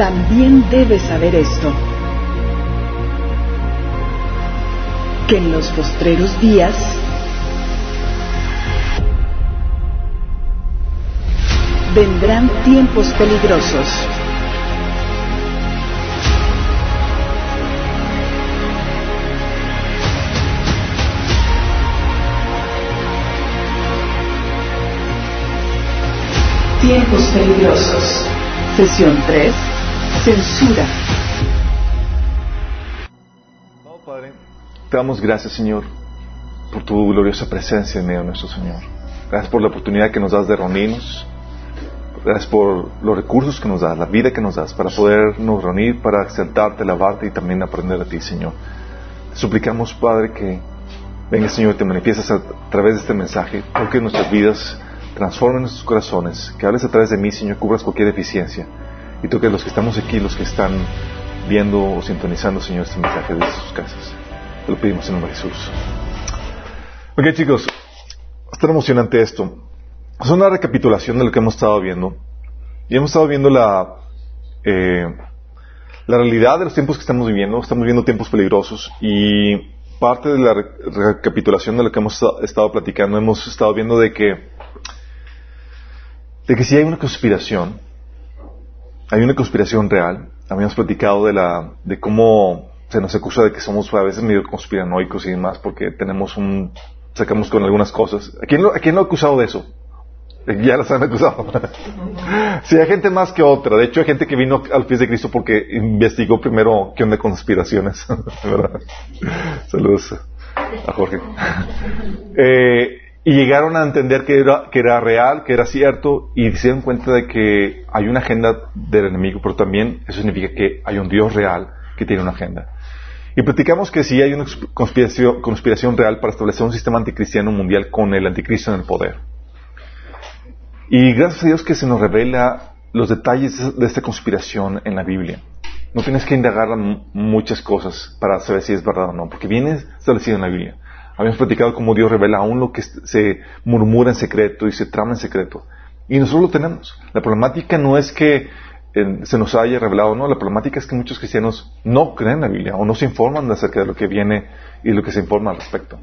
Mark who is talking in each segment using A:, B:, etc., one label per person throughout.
A: también debes saber esto, que en los postreros días vendrán tiempos peligrosos. Tiempos peligrosos. Sesión 3. Censura.
B: Oh, Padre, te damos gracias, Señor, por tu gloriosa presencia en medio Señor. Gracias por la oportunidad que nos das de reunirnos. Gracias por los recursos que nos das, la vida que nos das para podernos reunir, para exaltarte, alabarte y también aprender de ti, Señor. Te suplicamos, Padre, que venga, Señor, te manifiestas a través de este mensaje, toque nuestras vidas, transforme nuestros corazones, que hables a través de mí, Señor, cubras cualquier deficiencia y toque a los que estamos aquí, los que están viendo o sintonizando, Señor, este mensaje desde sus casas. Te lo pedimos en nombre de Jesús. Ok, chicos, está emocionante esto. Es una recapitulación de lo que hemos estado viendo. Y hemos estado viendo la, eh, la realidad de los tiempos que estamos viviendo. Estamos viviendo tiempos peligrosos. Y parte de la re- recapitulación de lo que hemos esta- estado platicando, hemos estado viendo de que, de que si hay una conspiración, hay una conspiración real. Habíamos platicado de la, de cómo se nos acusa de que somos a veces medio conspiranoicos y demás porque tenemos un, sacamos con algunas cosas. ¿A quién lo, a quién lo ha acusado de eso? Ya las han acusado. sí, hay gente más que otra. De hecho, hay gente que vino al pies de Cristo porque investigó primero qué onda con conspiraciones. ¿Verdad? Saludos a Jorge. Eh, y llegaron a entender que era, que era real, que era cierto, y se dieron cuenta de que hay una agenda del enemigo, pero también eso significa que hay un Dios real que tiene una agenda. Y platicamos que sí hay una conspiración, conspiración real para establecer un sistema anticristiano mundial con el anticristo en el poder. Y gracias a Dios que se nos revela los detalles de esta conspiración en la Biblia. No tienes que indagar muchas cosas para saber si es verdad o no, porque viene establecido en la Biblia. Habíamos platicado cómo Dios revela aún lo que se murmura en secreto y se trama en secreto. Y nosotros lo tenemos. La problemática no es que eh, se nos haya revelado, no. La problemática es que muchos cristianos no creen la Biblia o no se informan acerca de lo que viene y lo que se informa al respecto.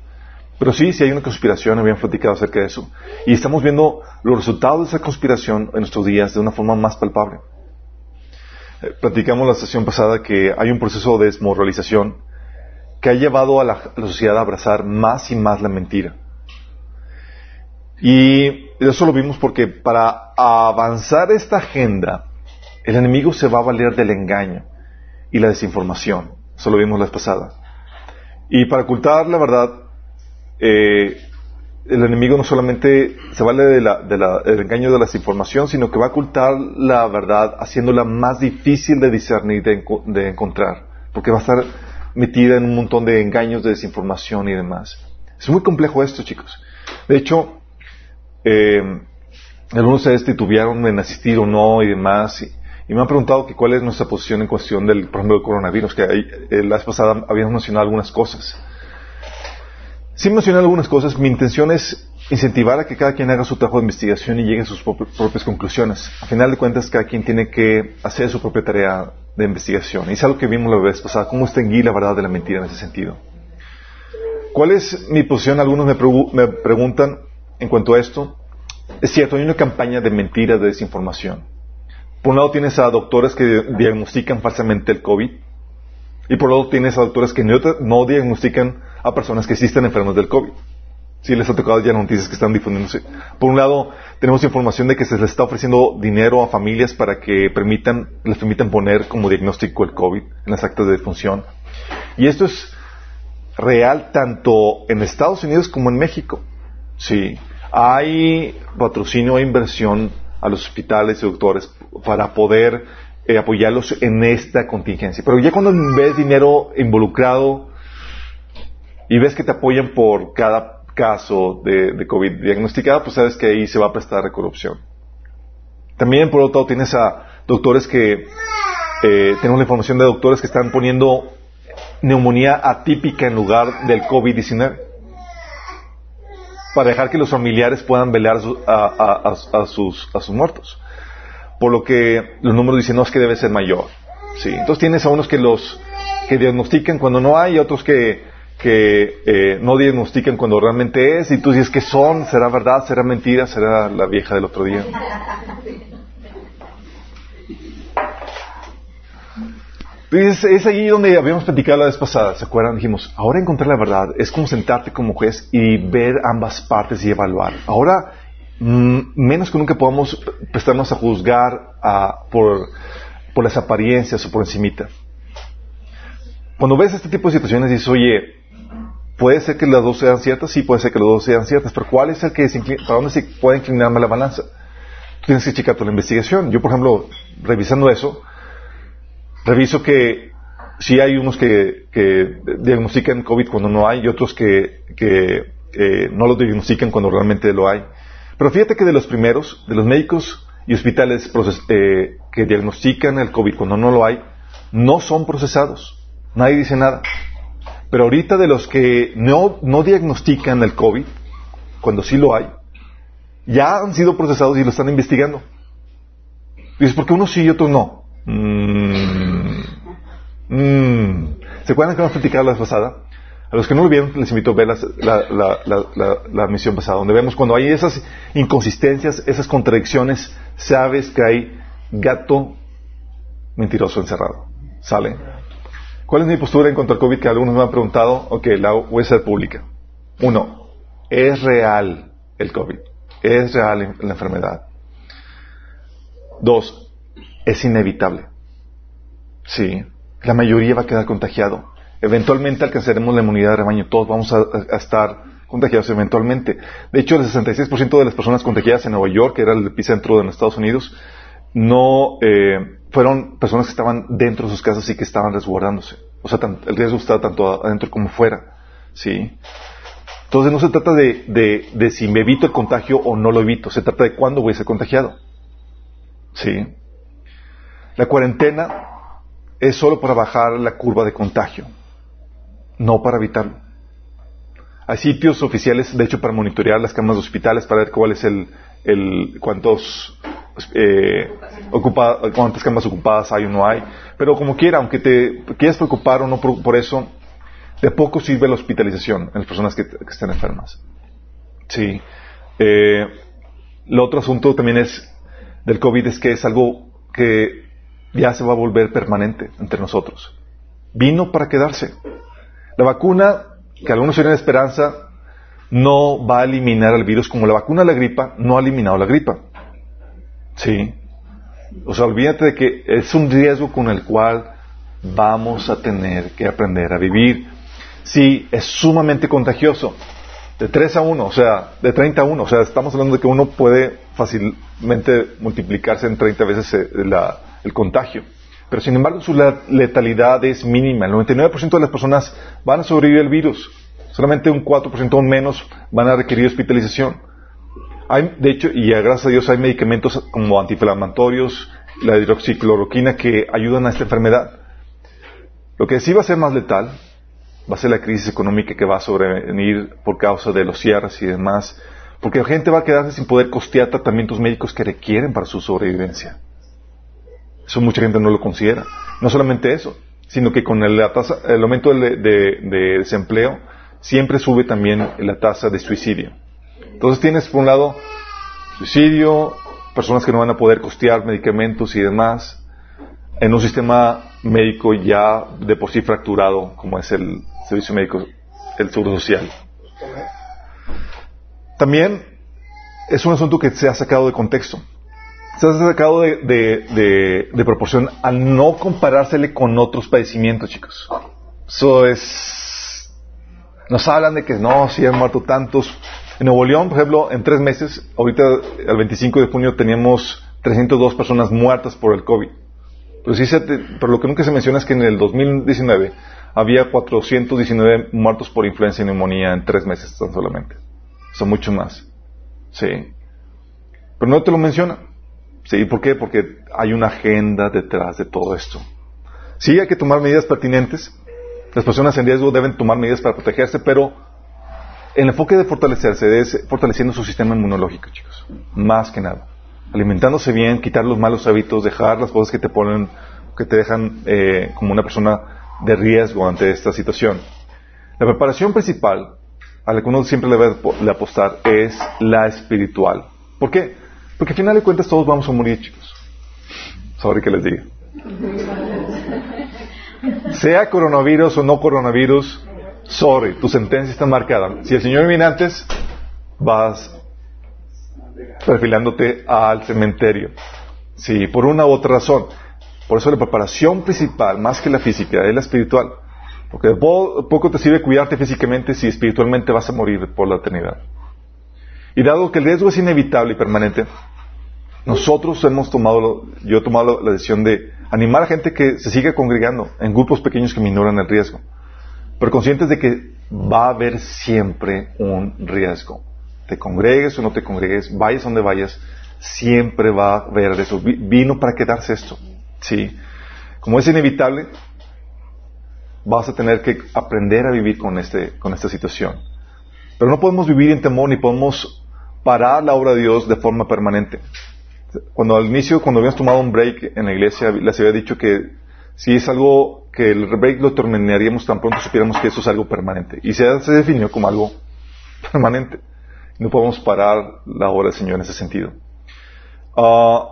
B: Pero sí, sí hay una conspiración, habían platicado acerca de eso. Y estamos viendo los resultados de esa conspiración en nuestros días de una forma más palpable. Eh, platicamos la sesión pasada que hay un proceso de desmoralización que ha llevado a la, sociedad a abrazar más y más la mentira. Y eso lo vimos porque para avanzar esta agenda, el enemigo se va a valer del engaño y la desinformación. Eso lo vimos la vez pasada. Y para ocultar la verdad, eh, el enemigo no solamente se vale de la- de la- del engaño de la desinformación, sino que va a ocultar la verdad haciéndola más difícil de discernir, de, de encontrar, porque va a estar metida en un montón de engaños, de desinformación y demás. Es muy complejo esto, chicos. De hecho, eh, algunos ustedes titubearon en asistir o no y demás, y, me han preguntado que cuál es nuestra posición en cuestión del, por ejemplo, del coronavirus, que ahí, eh, la vez pasada habíamos mencionado algunas cosas. Sí mencioné algunas cosas. Mi intención es incentivar a que cada quien haga su trabajo de investigación y llegue a sus prop- propias conclusiones. A final de cuentas, cada quien tiene que hacer su propia tarea de investigación. Y es algo que vimos la vez pasada, cómo extinguir la verdad de la mentira en ese sentido. ¿Cuál es mi posición? Algunos me, pregu- me preguntan en cuanto a esto. Es cierto, hay una campaña de mentiras, de desinformación. Por un lado tienes a doctores que diagnostican falsamente el COVID y por otro tienes a doctores que no, no diagnostican a personas que sí están enfermas del COVID. Sí, les ha tocado ya noticias que están difundiéndose. Por un lado, tenemos información de que se les está ofreciendo dinero a familias para que permitan, les permitan poner como diagnóstico el COVID en las actas de defunción. Y esto es real tanto en Estados Unidos como en México. Sí, hay patrocinio e inversión a los hospitales y doctores para poder eh, apoyarlos en esta contingencia. Pero ya cuando ves dinero involucrado y ves que te apoyan por cada caso de, COVID diagnosticado, pues sabes que ahí se va a prestar a corrupción. También, por otro lado, tienes a doctores que, eh, tenemos la información de doctores que están poniendo neumonía atípica en lugar del COVID-19 para dejar que los familiares puedan velar a sus, a sus muertos. por lo que los números dicen, no, es que debe ser mayor. Sí. Entonces tienes a unos que los que diagnostican cuando no hay y otros que, que eh, no diagnostican cuando realmente es y tú dices que son, será verdad, será mentira, será la vieja del otro día. Es, es allí donde habíamos platicado la vez pasada, ¿se acuerdan? Dijimos, ahora encontrar la verdad es como sentarte como juez y ver ambas partes y evaluar. Ahora, mm, menos que nunca podamos prestarnos a juzgar a, por, por las apariencias o por encimita. Cuando ves este tipo de situaciones dices, oye, puede ser que las dos sean ciertas, sí, puede ser que las dos sean ciertas, pero ¿cuál es el que para dónde se puede inclinarme la balanza? Tú tienes que checar toda la investigación. Yo, por ejemplo, revisando eso, reviso que sí hay unos que, diagnostican COVID cuando no hay y otros que, no lo diagnostican cuando realmente lo hay. Pero fíjate que de los primeros, de los médicos y hospitales eh, que diagnostican el COVID cuando no lo hay, no son procesados. Nadie dice nada. Pero ahorita de los que no, no diagnostican el COVID, cuando sí lo hay, ya han sido procesados y lo están investigando. Dices, ¿por qué unos sí y otros no? Mm. Mm. ¿Se acuerdan que hemos platicado la vez pasada? A los que no lo vieron, les invito a ver la, misión pasada, donde vemos cuando hay esas inconsistencias, esas contradicciones, sabes que hay gato mentiroso encerrado. ¿Sale? ¿Cuál es mi postura en cuanto al COVID? Que algunos me han preguntado. Ok, la voy a ser pública. Uno, es real el COVID. Es real la enfermedad. Dos, es inevitable. Sí, la mayoría va a quedar contagiado. Eventualmente alcanzaremos la inmunidad de rebaño. Todos vamos a, estar contagiados eventualmente. De hecho, el 66% de las personas contagiadas en Nueva York, que era el epicentro de los Estados Unidos, no eh, fueron personas que estaban dentro de sus casas y que estaban resguardándose. O sea, el riesgo está tanto adentro como fuera. ¿sí? Entonces no se trata de, de, de si me evito el contagio o no lo evito, se trata de cuándo voy a ser contagiado. ¿Sí? La cuarentena es solo para bajar la curva de contagio, no para evitarlo. Hay sitios oficiales, de hecho, para monitorear las camas de hospitales, para ver cuál es el, el cuántos, eh, cuántas camas ocupadas hay o no hay. Pero como quiera, aunque te quieras preocupar o no por, eso, de poco sirve la hospitalización en las personas que, estén enfermas. Sí. Eh, el otro asunto también es del COVID es que es algo que ya se va a volver permanente entre nosotros. Vino para quedarse. La vacuna, que algunos tienen esperanza, no va a eliminar el virus como la vacuna de la gripa no ha eliminado la gripa. Sí. O sea, olvídate de que es un riesgo con el cual vamos a tener que aprender a vivir. Sí, es sumamente contagioso. De 3 a 1, o sea, de 30 a 1. O sea, estamos hablando de que uno puede fácilmente multiplicarse en 30 veces eh, la, el contagio. Pero sin embargo su letalidad es mínima. El 99% de las personas van a sobrevivir al virus. Solamente un 4% o menos van a requerir hospitalización. Hay, de hecho, y gracias a Dios hay medicamentos como antiinflamatorios, la hidroxicloroquina que ayudan a esta enfermedad. Lo que sí va a ser más letal va a ser la crisis económica que va a sobrevenir por causa de los cierres y demás, porque la gente va a quedarse sin poder costear tratamientos médicos que requieren para su sobrevivencia. Eso mucha gente no lo considera. No solamente eso, sino que con el, aumento de, desempleo siempre sube también la tasa de suicidio. Entonces tienes por un lado suicidio, personas que no van a poder costear medicamentos y demás, en un sistema médico ya de por sí fracturado como es el servicio médico, el seguro social. También es un asunto que se ha sacado de contexto se ha sacado de, proporción al no comparársele con otros padecimientos, chicos. Eso es... Nos hablan de que no, si han muerto tantos. En Nuevo León, por ejemplo, en tres meses, ahorita el 25 de junio teníamos 302 personas muertas por el COVID. Pero, sí lo que nunca se menciona es que en el 2019 había 419 muertos por influenza y neumonía en tres meses tan solamente. Son mucho más. Sí. Pero no te lo menciona. ¿Sí? ¿Por qué? Porque hay una agenda detrás de todo esto. Sí, hay que tomar medidas pertinentes. Las personas en riesgo deben tomar medidas para protegerse, pero el enfoque de fortalecerse es fortaleciendo su sistema inmunológico, chicos. Más que nada. alimentándose bien, quitar los malos hábitos, dejar las cosas que te ponen, que te dejan eh, como una persona de riesgo ante esta situación. La preparación principal a la que uno siempre le debe apostar es la espiritual. ¿Por qué? Porque al final de cuentas todos vamos a morir, chicos. Sorry que les diga. Sea coronavirus o no coronavirus, sorry, tu sentencia está marcada. Si el Señor viene antes, vas perfilándote al cementerio. Sí, por una u otra razón. Por eso la preparación principal, más que la física, es la espiritual. Porque poco te sirve cuidarte físicamente si espiritualmente vas a morir por la eternidad. Y dado que el riesgo es inevitable y permanente, nosotros hemos tomado, yo he tomado la decisión de animar a gente que se siga congregando en grupos pequeños que minoran el riesgo, pero conscientes de que va a haber siempre un riesgo. Te congregues o no te congregues, vayas donde vayas, siempre va a haber eso. Vino para quedarse esto. Sí. Como es inevitable, vas a tener que aprender a vivir con, este, con esta situación. Pero no podemos vivir en temor ni podemos parar la obra de Dios de forma permanente. Cuando al inicio, cuando habíamos tomado un break en la iglesia, les había dicho que si es algo que el break lo terminaríamos tan pronto supiéramos que eso es algo permanente. Y se, definió como algo permanente. No podemos parar la obra del Señor en ese sentido. Ah,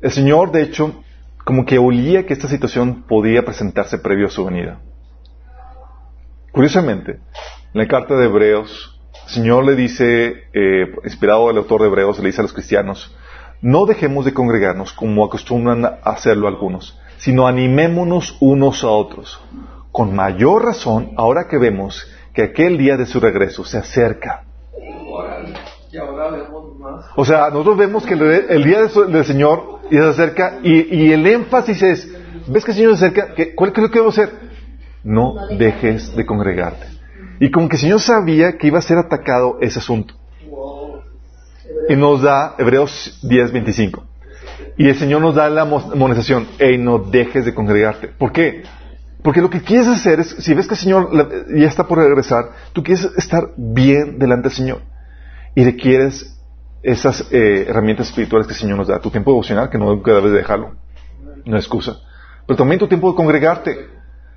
B: el Señor, de hecho, como que olía que esta situación podía presentarse previo a su venida. Curiosamente, en la carta de Hebreos, el Señor le dice, eh, inspirado el autor de Hebreos, le dice a los cristianos, no dejemos de congregarnos como acostumbran a hacerlo algunos, sino animémonos unos a otros. Con mayor razón, ahora que vemos que aquel día de su regreso se acerca. O sea, nosotros vemos que el, día del Señor se acerca y, el énfasis es, ¿ves que el Señor se acerca? ¿Cuál es lo que debo hacer? No dejes de congregarte. Y como que el Señor sabía que iba a ser atacado ese asunto. Y nos da Hebreos 10:25. Y el Señor nos da la amonestación, hey, no dejes de congregarte. ¿Por qué? Porque lo que quieres hacer es, si ves que el Señor ya está por regresar, tú quieres estar bien delante del Señor. Y requieres esas eh, herramientas espirituales que el Señor nos da. Tu tiempo devocional, que no debes dejarlo. No es excusa. Pero también tu tiempo de congregarte.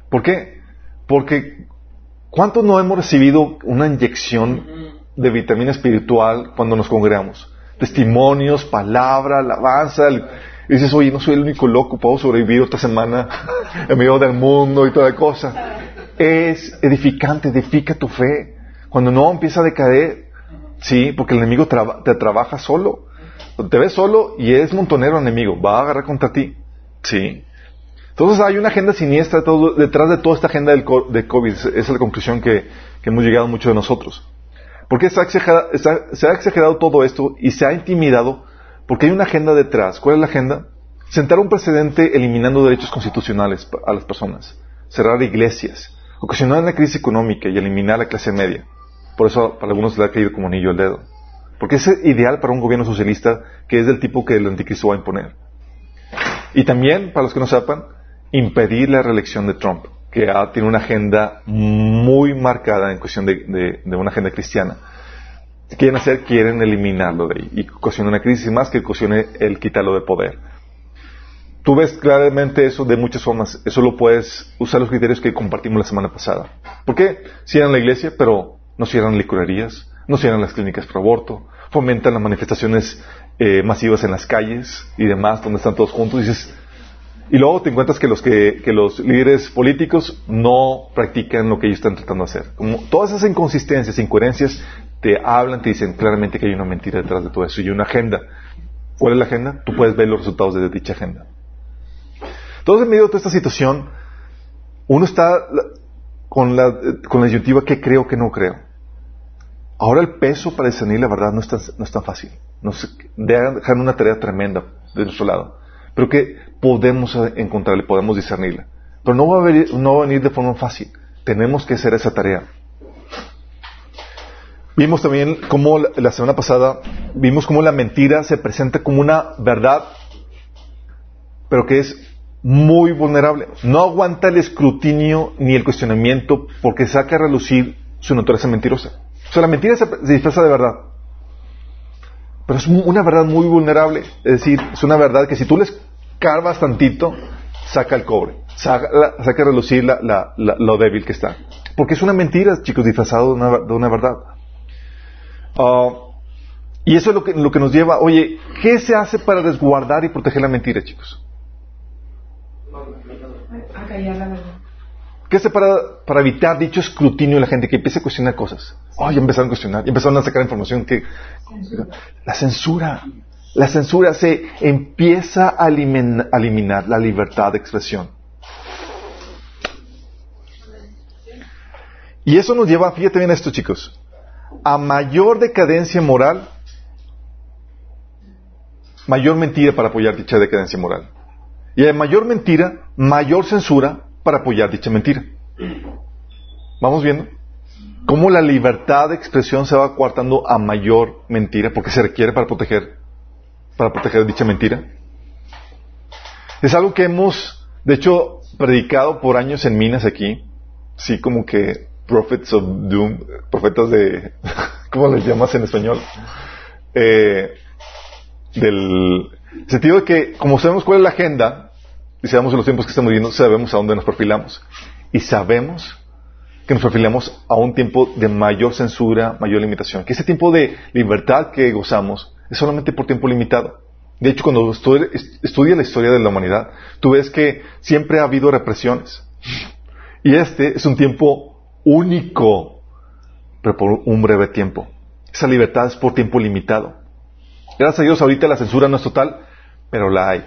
B: ¿Por qué? Porque ¿cuántos no hemos recibido una inyección de vitamina espiritual cuando nos congregamos? Testimonios, palabra, alabanza. Dices, oye, no soy el único loco, puedo sobrevivir esta semana en medio del mundo y toda cosa. Es edificante, edifica tu fe. Cuando no empieza a decaer, Sí, porque el enemigo te trabaja solo. Te ves solo y es montonero enemigo. Va a agarrar contra ti. Sí. Entonces hay una agenda siniestra detrás de toda esta agenda del de COVID. Esa es la conclusión que, hemos llegado muchos de nosotros. Porque se ha, exagerado, todo esto y se ha intimidado porque hay una agenda detrás. ¿Cuál es la agenda? Sentar un precedente eliminando derechos constitucionales a las personas. Cerrar iglesias. Ocasionar una crisis económica y eliminar la clase media. Por eso para algunos le ha caído como anillo el dedo. Porque es ideal para un gobierno socialista que es del tipo que el anticristo va a imponer. Y también, para los que no sepan, impedir la reelección de Trump, que tiene una agenda muy marcada en cuestión de, una agenda cristiana. Quieren hacer, quieren eliminarlo de ahí. Y ocasiona una crisis más que ocasione el quitarlo de poder. Tú ves claramente eso de muchas formas. Eso lo puedes usar los criterios que compartimos la semana pasada. ¿Por qué? En la iglesia, pero no cierran licorerías, no cierran las clínicas por aborto, fomentan las manifestaciones eh, masivas en las calles y demás, donde están todos juntos. Y, y luego te encuentras que los, que, los líderes políticos no practican lo que ellos están tratando de hacer. Todas esas inconsistencias, incoherencias, te hablan, te dicen claramente que hay una mentira detrás de todo eso y una agenda. ¿Cuál es la agenda? Tú puedes ver los resultados de dicha agenda. Entonces, en medio de esta situación, uno está con la, con la disyuntiva que creo, que no creo. Ahora el peso para discernir la verdad no es tan, no es tan fácil. Nos dejan una tarea tremenda de nuestro lado. Pero que podemos encontrarla podemos discernirla. Pero no va, a venir, no va a venir de forma fácil. Tenemos que hacer esa tarea. Vimos también cómo la semana pasada, vimos cómo la mentira se presenta como una verdad, pero que es muy vulnerable. No aguanta el escrutinio ni el cuestionamiento porque saca a relucir su naturaleza mentirosa. O sea, la mentira se, disfraza de verdad. Pero es una verdad muy vulnerable. Es decir, es una verdad que si tú les carvas tantito, saca el cobre. Saca, saca a relucir la, lo débil que está. Porque es una mentira, chicos, disfrazado de una, de una verdad. Ah, y eso es lo que, lo que nos lleva, oye, ¿qué se hace para resguardar y proteger la mentira, chicos? ¿Qué hace para, para evitar dicho escrutinio de la gente que empiece a cuestionar cosas? Oh, ya empezaron a cuestionar, empezaron a sacar información que... La censura. La censura se empieza a eliminar la libertad de expresión. Y eso nos lleva, fíjate bien esto chicos, a mayor decadencia moral, mayor mentira para apoyar dicha decadencia moral. Y a mayor mentira, mayor censura para apoyar dicha mentira. ¿Vamos viendo? Cómo la libertad de expresión se va coartando a mayor mentira, porque se requiere para proteger, para proteger dicha mentira. Es algo que hemos, de hecho, predicado por años en minas aquí, sí, como que prophets of doom, profetas de, ¿cómo les llamas en español? Eh, del sentido de que, como sabemos cuál es la agenda, y sabemos los tiempos que estamos viviendo, sabemos a dónde nos perfilamos. Y sabemos que nos perfilamos a un tiempo de mayor censura, mayor limitación. Que ese tiempo de libertad que gozamos es solamente por tiempo limitado. De hecho, cuando estudias la historia de la humanidad, tú ves que siempre ha habido represiones. Y este es un tiempo único, pero por un breve tiempo. Esa libertad es por tiempo limitado. Gracias a Dios ahorita la censura no es total, pero la hay.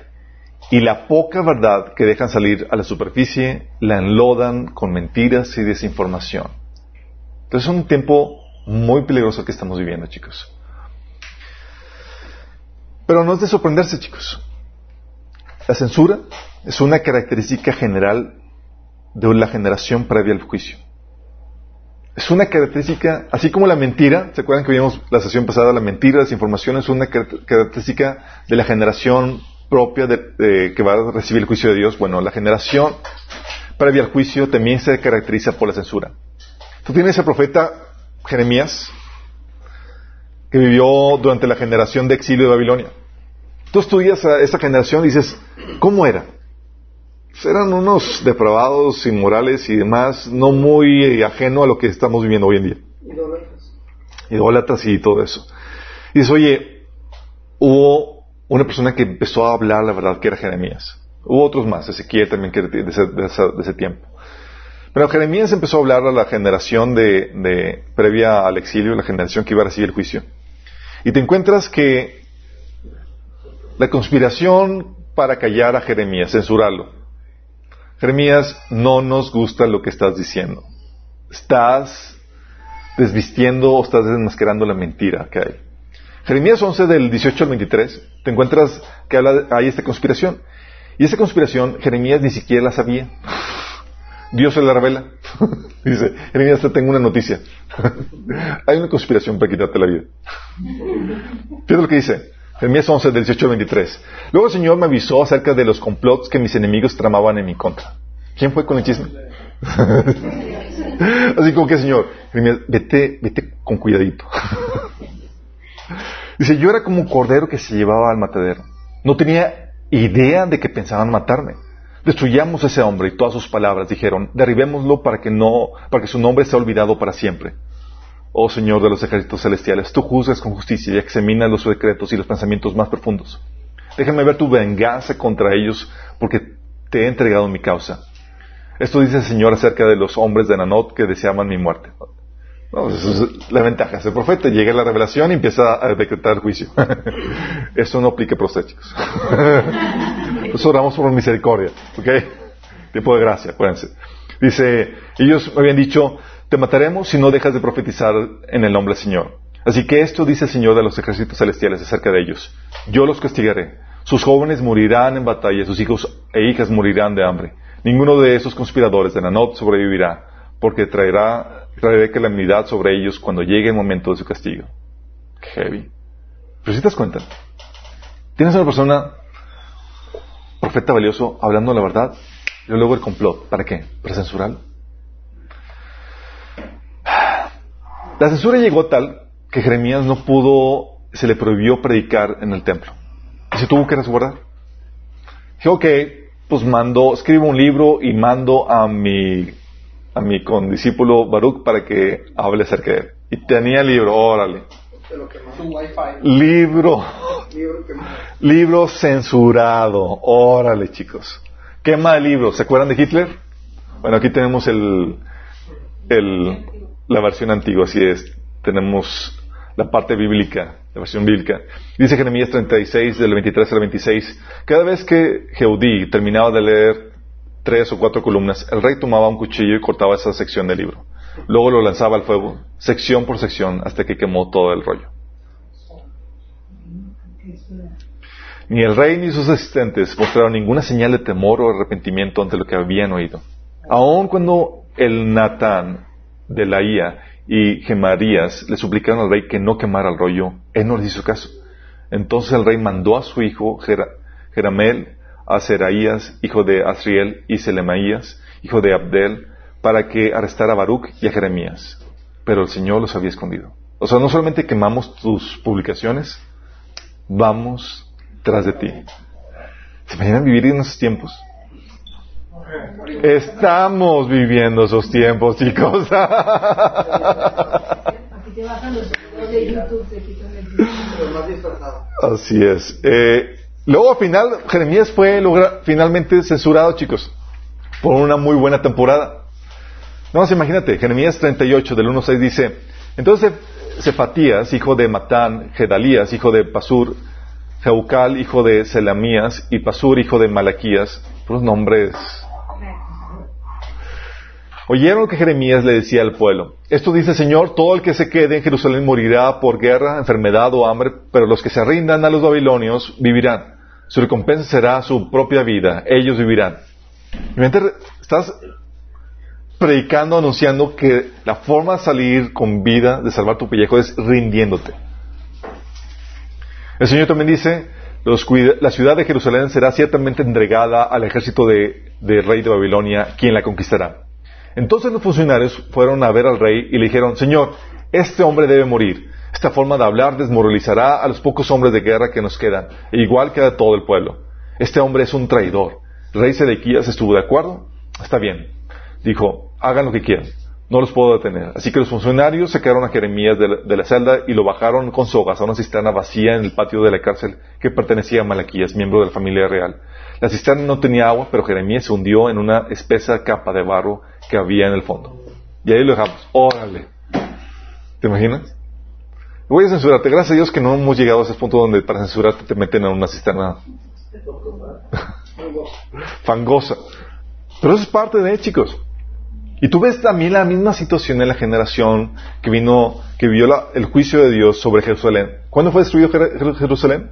B: Y la poca verdad que dejan salir a la superficie la enlodan con mentiras y desinformación. Entonces es un tiempo muy peligroso que estamos viviendo, chicos. Pero no es de sorprenderse, chicos. La censura es una característica general de la generación previa al juicio es una característica, así como la mentira, ¿se acuerdan que vimos la sesión pasada? La mentira, la desinformación es una característica de la generación propia que va a recibir el juicio de Dios. Bueno, la generación previa al juicio también se caracteriza por la censura. Tú tienes el profeta Jeremías, que vivió durante la generación de exilio de Babilonia. Tú estudias a esa generación y dices, ¿cómo era? eran unos depravados, inmorales y demás, no muy ajeno a lo que estamos viviendo hoy en día. Idólatras. Idólatras y todo eso. Y dice, oye, hubo una persona que empezó a hablar la verdad, que era Jeremías. Hubo otros más, Ezequiel también, que de ese, de ese, tiempo. Pero Jeremías empezó a hablar a la generación de, de, previa al exilio, la generación que iba a recibir el juicio. Y te encuentras que la conspiración para callar a Jeremías, censurarlo, Jeremías, no nos gusta lo que estás diciendo. Estás desvistiendo o estás desmascarando la mentira que hay. Jeremías 11 del 18 al 23, te encuentras que habla, hay esta conspiración. Y esa conspiración Jeremías ni siquiera la sabía. Dios se la revela. Dice, Jeremías, te tengo una noticia. hay una conspiración para quitarte la vida. Fíjate lo que dice. Jeremías 11, del 18 al 23. Luego el Señor me avisó acerca de los complots que mis enemigos tramaban en mi contra. ¿Quién fue con el chisme? Así como que, Señor, vete, vete con cuidadito. Dice, yo era como un cordero que se llevaba al matadero. No tenía idea de que pensaban matarme. Destruyamos a ese hombre y todas sus palabras dijeron, derribémoslo para que no, para que su nombre sea olvidado para siempre. Oh Señor de los ejércitos celestiales, tú juzgas con justicia y examinas los secretos y los pensamientos más profundos. Déjame ver tu venganza contra ellos, porque te he entregado mi causa. Esto dice el Señor acerca de los hombres de Nanot que deseaban mi muerte. No, es la ventaja. Ese profeta llega a la revelación y empieza a decretar el juicio. Eso no aplica para ustedes, chicos. Pues oramos por misericordia. Tiempo de gracia, acuérdense. Dice, ellos me habían dicho, te mataremos si no dejas de profetizar en el nombre del Señor. Así que esto dice el Señor de los ejércitos celestiales acerca de ellos. Yo los castigaré. Sus jóvenes morirán en batalla, sus hijos e hijas morirán de hambre. Ninguno de esos conspiradores de Nanot sobrevivirá, porque traerá, traeré calamidad sobre ellos cuando llegue el momento de su castigo. Heavy. Pero si te das cuenta, tienes una persona, profeta valioso, hablando la verdad, y luego el complot. ¿Para qué? ¿Para? La censura llegó tal que Jeremías no pudo se le prohibió predicar en el templo. Y se tuvo que resguardar. Dijo, ok, pues mando, escribo un libro y mando a mi, a mi condiscípulo Baruch para que hable acerca de él. Y tenía el libro, órale. Libro, libro censurado, órale chicos. Quema el libro, ¿se acuerdan de Hitler? Bueno, aquí tenemos el, el, la versión antigua, así es. Tenemos la parte bíblica, la versión bíblica. Dice Jeremías 36, del 23 al 26. Cada vez que Jeudí terminaba de leer tres o cuatro columnas, el rey tomaba un cuchillo y cortaba esa sección del libro. Luego lo lanzaba al fuego, sección por sección, hasta que quemó todo el rollo. Ni el rey ni sus asistentes mostraron ninguna señal de temor o arrepentimiento ante lo que habían oído. Aun cuando el Natán de la Ia y Gemarías le suplicaron al rey que no quemara el rollo, él no les hizo caso. Entonces el rey mandó a su hijo Jeramel, a Seraías, hijo de Asriel, y Selemaías, hijo de Abdel, para que arrestara a Baruch y a Jeremías. Pero el Señor los había escondido. O sea, no solamente quemamos tus publicaciones, vamos tras de ti. ¿Se imaginan vivir en esos tiempos? Estamos viviendo esos tiempos, chicos. Así es. Eh, luego al final, Jeremías fue finalmente censurado, chicos, por una muy buena temporada. No, imagínate, Jeremías 38 del 1.6 dice, entonces Cefatías, hijo de Matán, Gedalías, hijo de Pasur, Jeucal, hijo de Selamías, y Pasur, hijo de Malaquías, los nombres. Oyeron que Jeremías le decía al pueblo, esto dice Señor, todo el que se quede en Jerusalén morirá por guerra, enfermedad o hambre, pero los que se rindan a los babilonios vivirán. Su recompensa será su propia vida, ellos vivirán. estás predicando, anunciando que la forma de salir con vida, de salvar tu pellejo, es rindiéndote. El Señor también dice, la ciudad de Jerusalén será ciertamente entregada al ejército del rey de Babilonia, quien la conquistará. Entonces los funcionarios fueron a ver al rey y le dijeron, Señor, este hombre debe morir. Esta forma de hablar desmoralizará a los pocos hombres de guerra que nos quedan, e igual queda todo el pueblo. Este hombre es un traidor. Rey Sedequías estuvo de acuerdo. Está bien. Dijo, hagan lo que quieran no los puedo detener. Así que los funcionarios sacaron a Jeremías de la, celda y lo bajaron con sogas a una cisterna vacía en el patio de la cárcel que pertenecía a Malaquías, miembro de la familia real. La cisterna no tenía agua, pero Jeremías se hundió en una espesa capa de barro que había en el fondo. Y ahí lo dejamos. Órale. ¿Te imaginas? Voy a censurarte. Gracias a Dios que no hemos llegado a ese punto donde para censurarte te meten en una cisterna fangosa. Pero eso es parte de, chicos. Y tú ves también la misma situación en la generación que vino, que vio el juicio de Dios sobre Jerusalén. ¿Cuándo fue destruido Jerusalén?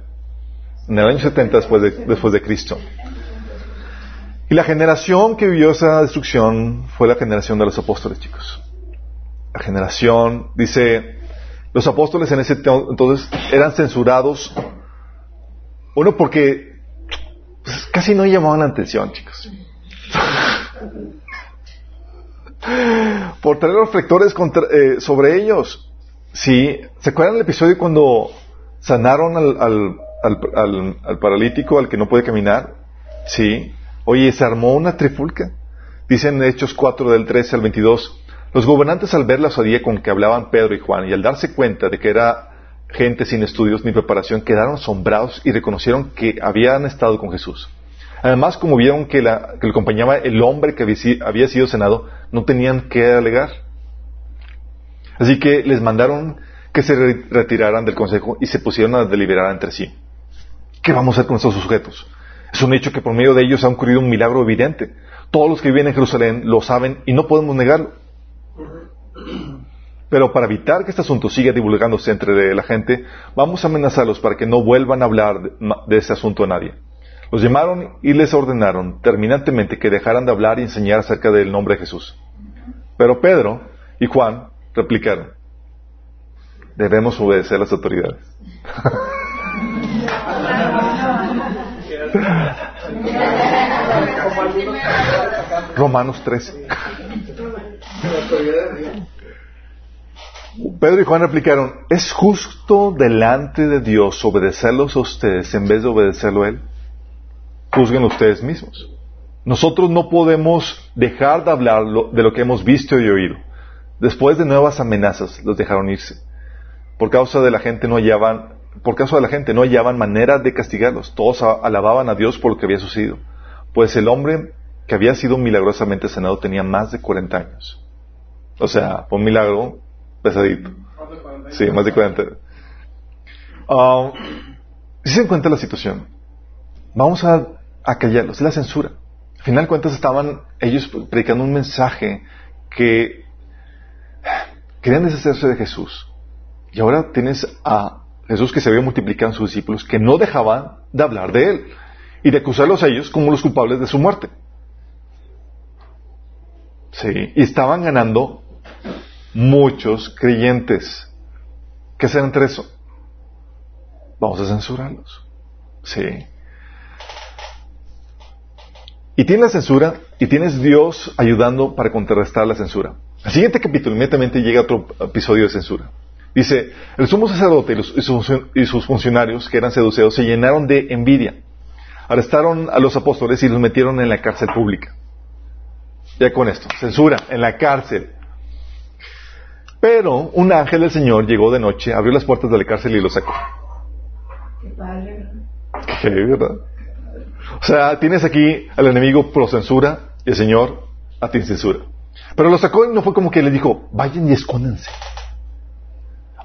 B: En el año 70 después de, después de Cristo. Y la generación que vivió esa destrucción fue la generación de los apóstoles, chicos. La generación, dice, los apóstoles en ese entonces eran censurados, uno porque pues, casi no llamaban la atención, chicos por traer reflectores eh, sobre ellos. Sí, ¿se acuerdan del episodio cuando sanaron al, paralítico, al que no puede caminar? Sí. Oye, se armó una trifulca. Dicen Hechos 4 del 13 al 22. Los gobernantes al ver la osadía con que hablaban Pedro y Juan y al darse cuenta de que era gente sin estudios ni preparación, quedaron asombrados y reconocieron que habían estado con Jesús. Además, como vieron que, que le acompañaba el hombre que había sido senado, no tenían que alegar. Así que les mandaron que se retiraran del consejo y se pusieron a deliberar entre sí. ¿Qué vamos a hacer con estos sujetos? Es un hecho que por medio de ellos ha ocurrido un milagro evidente. Todos los que viven en Jerusalén lo saben y no podemos negarlo. Pero para evitar que este asunto siga divulgándose entre la gente, vamos a amenazarlos para que no vuelvan a hablar de este asunto a nadie. Los llamaron y les ordenaron terminantemente que dejaran de hablar y enseñar acerca del nombre de Jesús. Pero Pedro y Juan replicaron, debemos obedecer a las autoridades. Romanos 13. Pedro y Juan replicaron, ¿es justo delante de Dios obedecerlos a ustedes en vez de obedecerlo a Él? Juzguen ustedes mismos. Nosotros no podemos dejar de hablar de lo que hemos visto y oído. Después de nuevas amenazas, los dejaron irse. Por causa de la gente no hallaban, por causa de la gente no hallaban manera de castigarlos. Todos alababan a Dios por lo que había sucedido. Pues el hombre que había sido milagrosamente sanado tenía más de 40 años. O sea, fue un milagro pesadito. Sí, más de 40. Uh, si se encuentra la situación, vamos a, callarlos, la censura. Al final de cuentas estaban ellos predicando un mensaje que querían deshacerse de Jesús. Y ahora tienes a Jesús que se había multiplicado en sus discípulos que no dejaban de hablar de él y de acusarlos a ellos como los culpables de su muerte. Sí, y estaban ganando muchos creyentes. ¿Qué hacer entre eso? Vamos a censurarlos. Sí. Y tienes la censura y tienes Dios ayudando para contrarrestar la censura. El siguiente capítulo inmediatamente llega otro episodio de censura. Dice, el sumo sacerdote y, sus funcionarios que eran seduceos se llenaron de envidia. Arrestaron a los apóstoles y los metieron en la cárcel pública. Ya con esto, censura, en la cárcel. Pero un ángel del Señor llegó de noche, abrió las puertas de la cárcel y lo sacó. Qué padre, Qué, ¿verdad? O sea, tienes aquí al enemigo pro censura y el Señor a ti censura. Pero lo sacó y no fue como que le dijo, vayan y escóndense.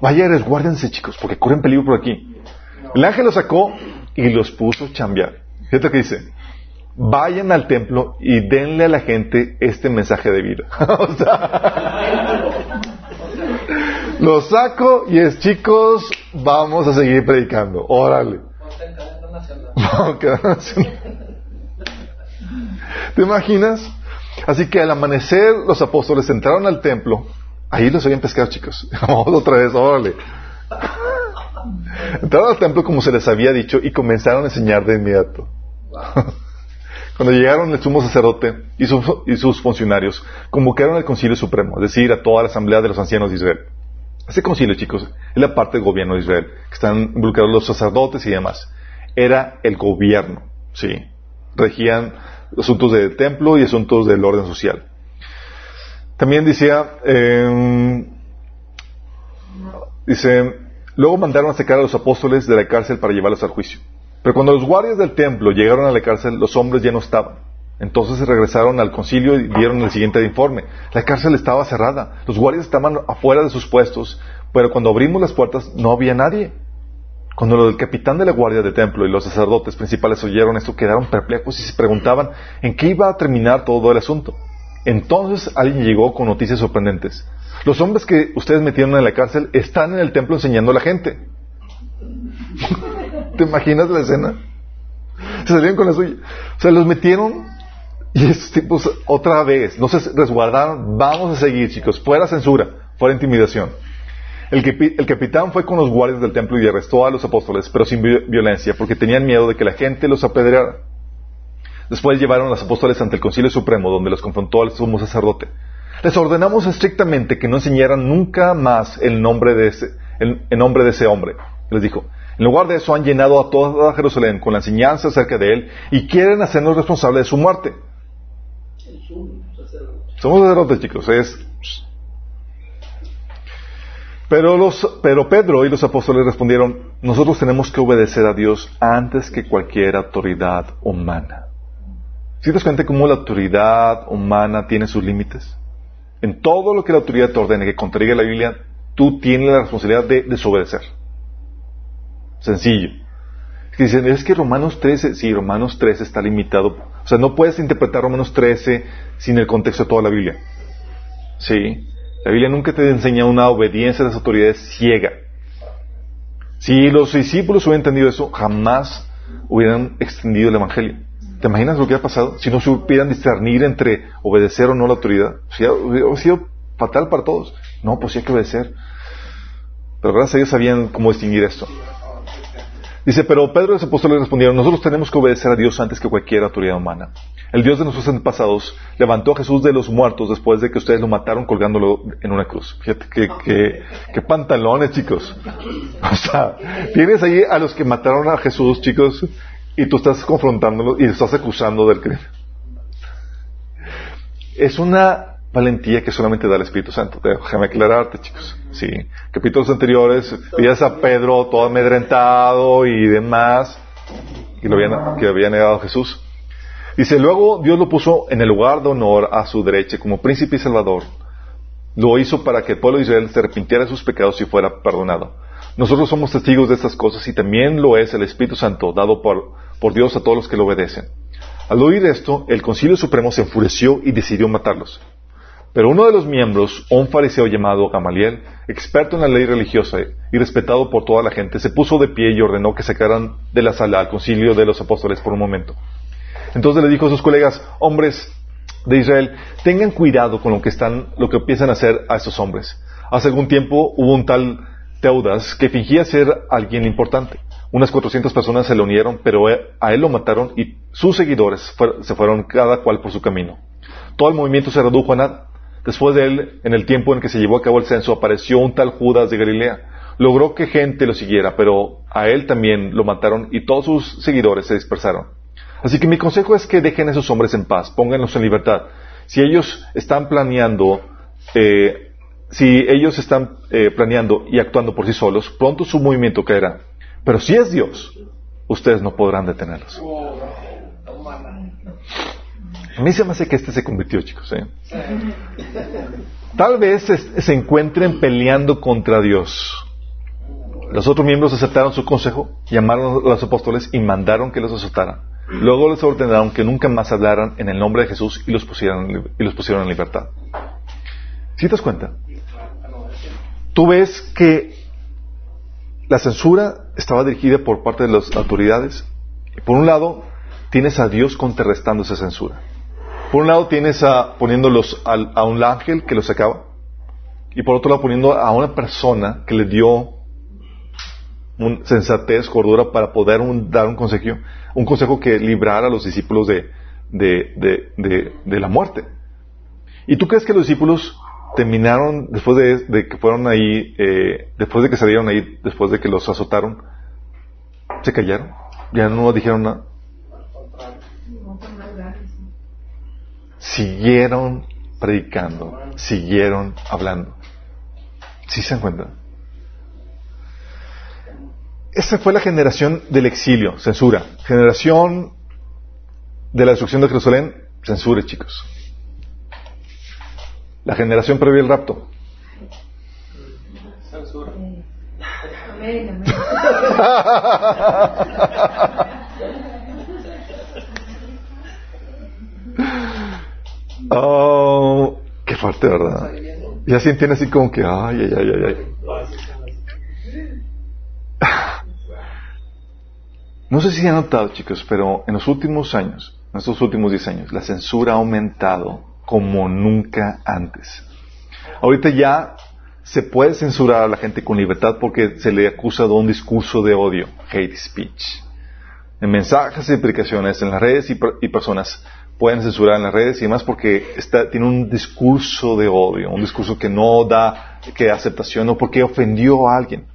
B: Vayan y resguárdense, chicos, porque corren peligro por aquí. El ángel lo sacó y los puso a chambear. Fíjate que dice, vayan al templo y denle a la gente este mensaje de vida. o sea, lo saco y es, chicos, vamos a seguir predicando. Órale. ¿Te imaginas? Así que al amanecer los apóstoles entraron al templo. Ahí los habían pescado, chicos. Vamos otra vez, órale. Entraron al templo como se les había dicho y comenzaron a enseñar de inmediato. Cuando llegaron el sumo sacerdote y, y sus funcionarios, convocaron al concilio supremo, es decir, a toda la asamblea de los ancianos de Israel. Ese concilio, chicos, es la parte del gobierno de Israel, que están involucrados los sacerdotes y demás. Era el gobierno, sí. Regían asuntos del templo y asuntos del orden social. También decía, eh, dice, luego mandaron a sacar a los apóstoles de la cárcel para llevarlos al juicio. Pero cuando los guardias del templo llegaron a la cárcel, los hombres ya no estaban. Entonces regresaron al concilio y dieron el siguiente informe. La cárcel estaba cerrada, los guardias estaban afuera de sus puestos, pero cuando abrimos las puertas no había nadie. Cuando el capitán de la guardia del templo y los sacerdotes principales oyeron esto, quedaron perplejos y se preguntaban en qué iba a terminar todo el asunto. Entonces alguien llegó con noticias sorprendentes. Los hombres que ustedes metieron en la cárcel están en el templo enseñando a la gente. ¿Te imaginas la escena? Se salieron con la suya. O sea, los metieron y estos tipos, otra vez, no se resguardaron. Vamos a seguir, chicos. Fuera censura, fuera intimidación. El, el, capitán fue con los guardias del templo y arrestó a los apóstoles, pero sin violencia, porque tenían miedo de que la gente los apedreara. Después llevaron a los apóstoles ante el Concilio Supremo, donde los confrontó al sumo sacerdote. Les ordenamos estrictamente que no enseñaran nunca más el nombre de ese, el, el nombre de ese hombre. Les dijo, en lugar de eso han llenado a toda Jerusalén con la enseñanza acerca de él y quieren hacernos responsables de su muerte. Somos sacerdotes, chicos. Es... Pero, los, pero Pedro y los apóstoles respondieron, nosotros tenemos que obedecer a Dios antes que cualquier autoridad humana. ¿Si te das cuenta cómo la autoridad humana tiene sus límites? En todo lo que la autoridad te ordene que contradiga la Biblia, tú tienes la responsabilidad de desobedecer. Sencillo. Dicen, es que Romanos 13, sí, Romanos 13 está limitado. O sea, no puedes interpretar Romanos 13 sin el contexto de toda la Biblia. Sí. La Biblia nunca te enseña una obediencia a las autoridades ciega. Si los discípulos hubieran entendido eso, jamás hubieran extendido el Evangelio. ¿Te imaginas lo que hubiera pasado? Si no supieran discernir entre obedecer o no la autoridad. Hubiera sido fatal para todos. No, pues sí hay que obedecer. Pero gracias a Dios sabían cómo distinguir esto. Dice, pero Pedro y los apóstoles respondieron, nosotros tenemos que obedecer a Dios antes que cualquier autoridad humana. El Dios de nuestros antepasados levantó a Jesús de los muertos después de que ustedes lo mataron colgándolo en una cruz. Fíjate qué pantalones, chicos. O sea, tienes ahí a los que mataron a Jesús, chicos, y tú estás confrontándolo y estás acusando del crimen. Es una valentía que solamente da el Espíritu Santo. Déjame aclararte, chicos. Sí. Capítulos anteriores, veías a Pedro todo amedrentado y demás, y lo había, que había negado a Jesús. Dice, luego Dios lo puso en el lugar de honor a su derecha como príncipe y salvador. Lo hizo para que el pueblo de Israel se arrepintiera de sus pecados y fuera perdonado. Nosotros somos testigos de estas cosas y también lo es el Espíritu Santo dado por, por Dios a todos los que lo obedecen. Al oír esto, el Concilio Supremo se enfureció y decidió matarlos. Pero uno de los miembros, un fariseo llamado Gamaliel, experto en la ley religiosa y respetado por toda la gente, se puso de pie y ordenó que sacaran de la sala al concilio de los apóstoles por un momento. Entonces le dijo a sus colegas, hombres de Israel, tengan cuidado con lo que están, lo que empiezan a hacer a estos hombres. Hace algún tiempo hubo un tal Teudas que fingía ser alguien importante. Unas 400 personas se le unieron, pero a él lo mataron y sus seguidores se fueron cada cual por su camino. Todo el movimiento se redujo a nada. Después de él, en el tiempo en que se llevó a cabo el censo, apareció un tal Judas de Galilea. Logró que gente lo siguiera, pero a él también lo mataron y todos sus seguidores se dispersaron. Así que mi consejo es que dejen a esos hombres en paz, pónganlos en libertad. Si ellos están planeando, eh, si ellos están eh, planeando y actuando por sí solos, pronto su movimiento caerá. Pero si es Dios, ustedes no podrán detenerlos. A mí se me hace que este se convirtió, chicos. ¿eh? Tal vez se, encuentren peleando contra Dios. Los otros miembros aceptaron su consejo, llamaron a los apóstoles y mandaron que los azotaran. Luego les ordenaron que nunca más hablaran en el nombre de Jesús y los pusieron, y los pusieron en libertad. ¿Sí te das cuenta? Tú ves que la censura estaba dirigida por parte de las autoridades. Por un lado, tienes a Dios contrarrestando esa censura. Por un lado tienes a, poniéndolos a, un ángel que los sacaba, y por otro lado poniendo a una persona que le dio un sensatez, cordura para poder dar un consejo, un consejo que librara a los discípulos de, de, la muerte. ¿Y tú crees que los discípulos terminaron después de, que fueron ahí, eh, después de que salieron ahí, después de que los azotaron, se callaron? Ya no dijeron nada. siguieron predicando, siguieron hablando. ¿Sí se encuentran? Esa fue la generación del exilio, censura. Generación de la destrucción de Jerusalén, censura, chicos. La generación previa al rapto. Censura. Oh, qué fuerte, ¿verdad? Y así entiende así como que, ay, ay, ay, ay, No sé si han notado, chicos, pero en los últimos años, en estos últimos 10 años, la censura ha aumentado como nunca antes. Ahorita ya se puede censurar a la gente con libertad porque se le acusa de un discurso de odio, hate speech. En mensajes y explicaciones en las redes y, personas pueden censurar en las redes y demás porque está, tiene un discurso de odio, un discurso que no da que aceptación o porque ofendió a alguien.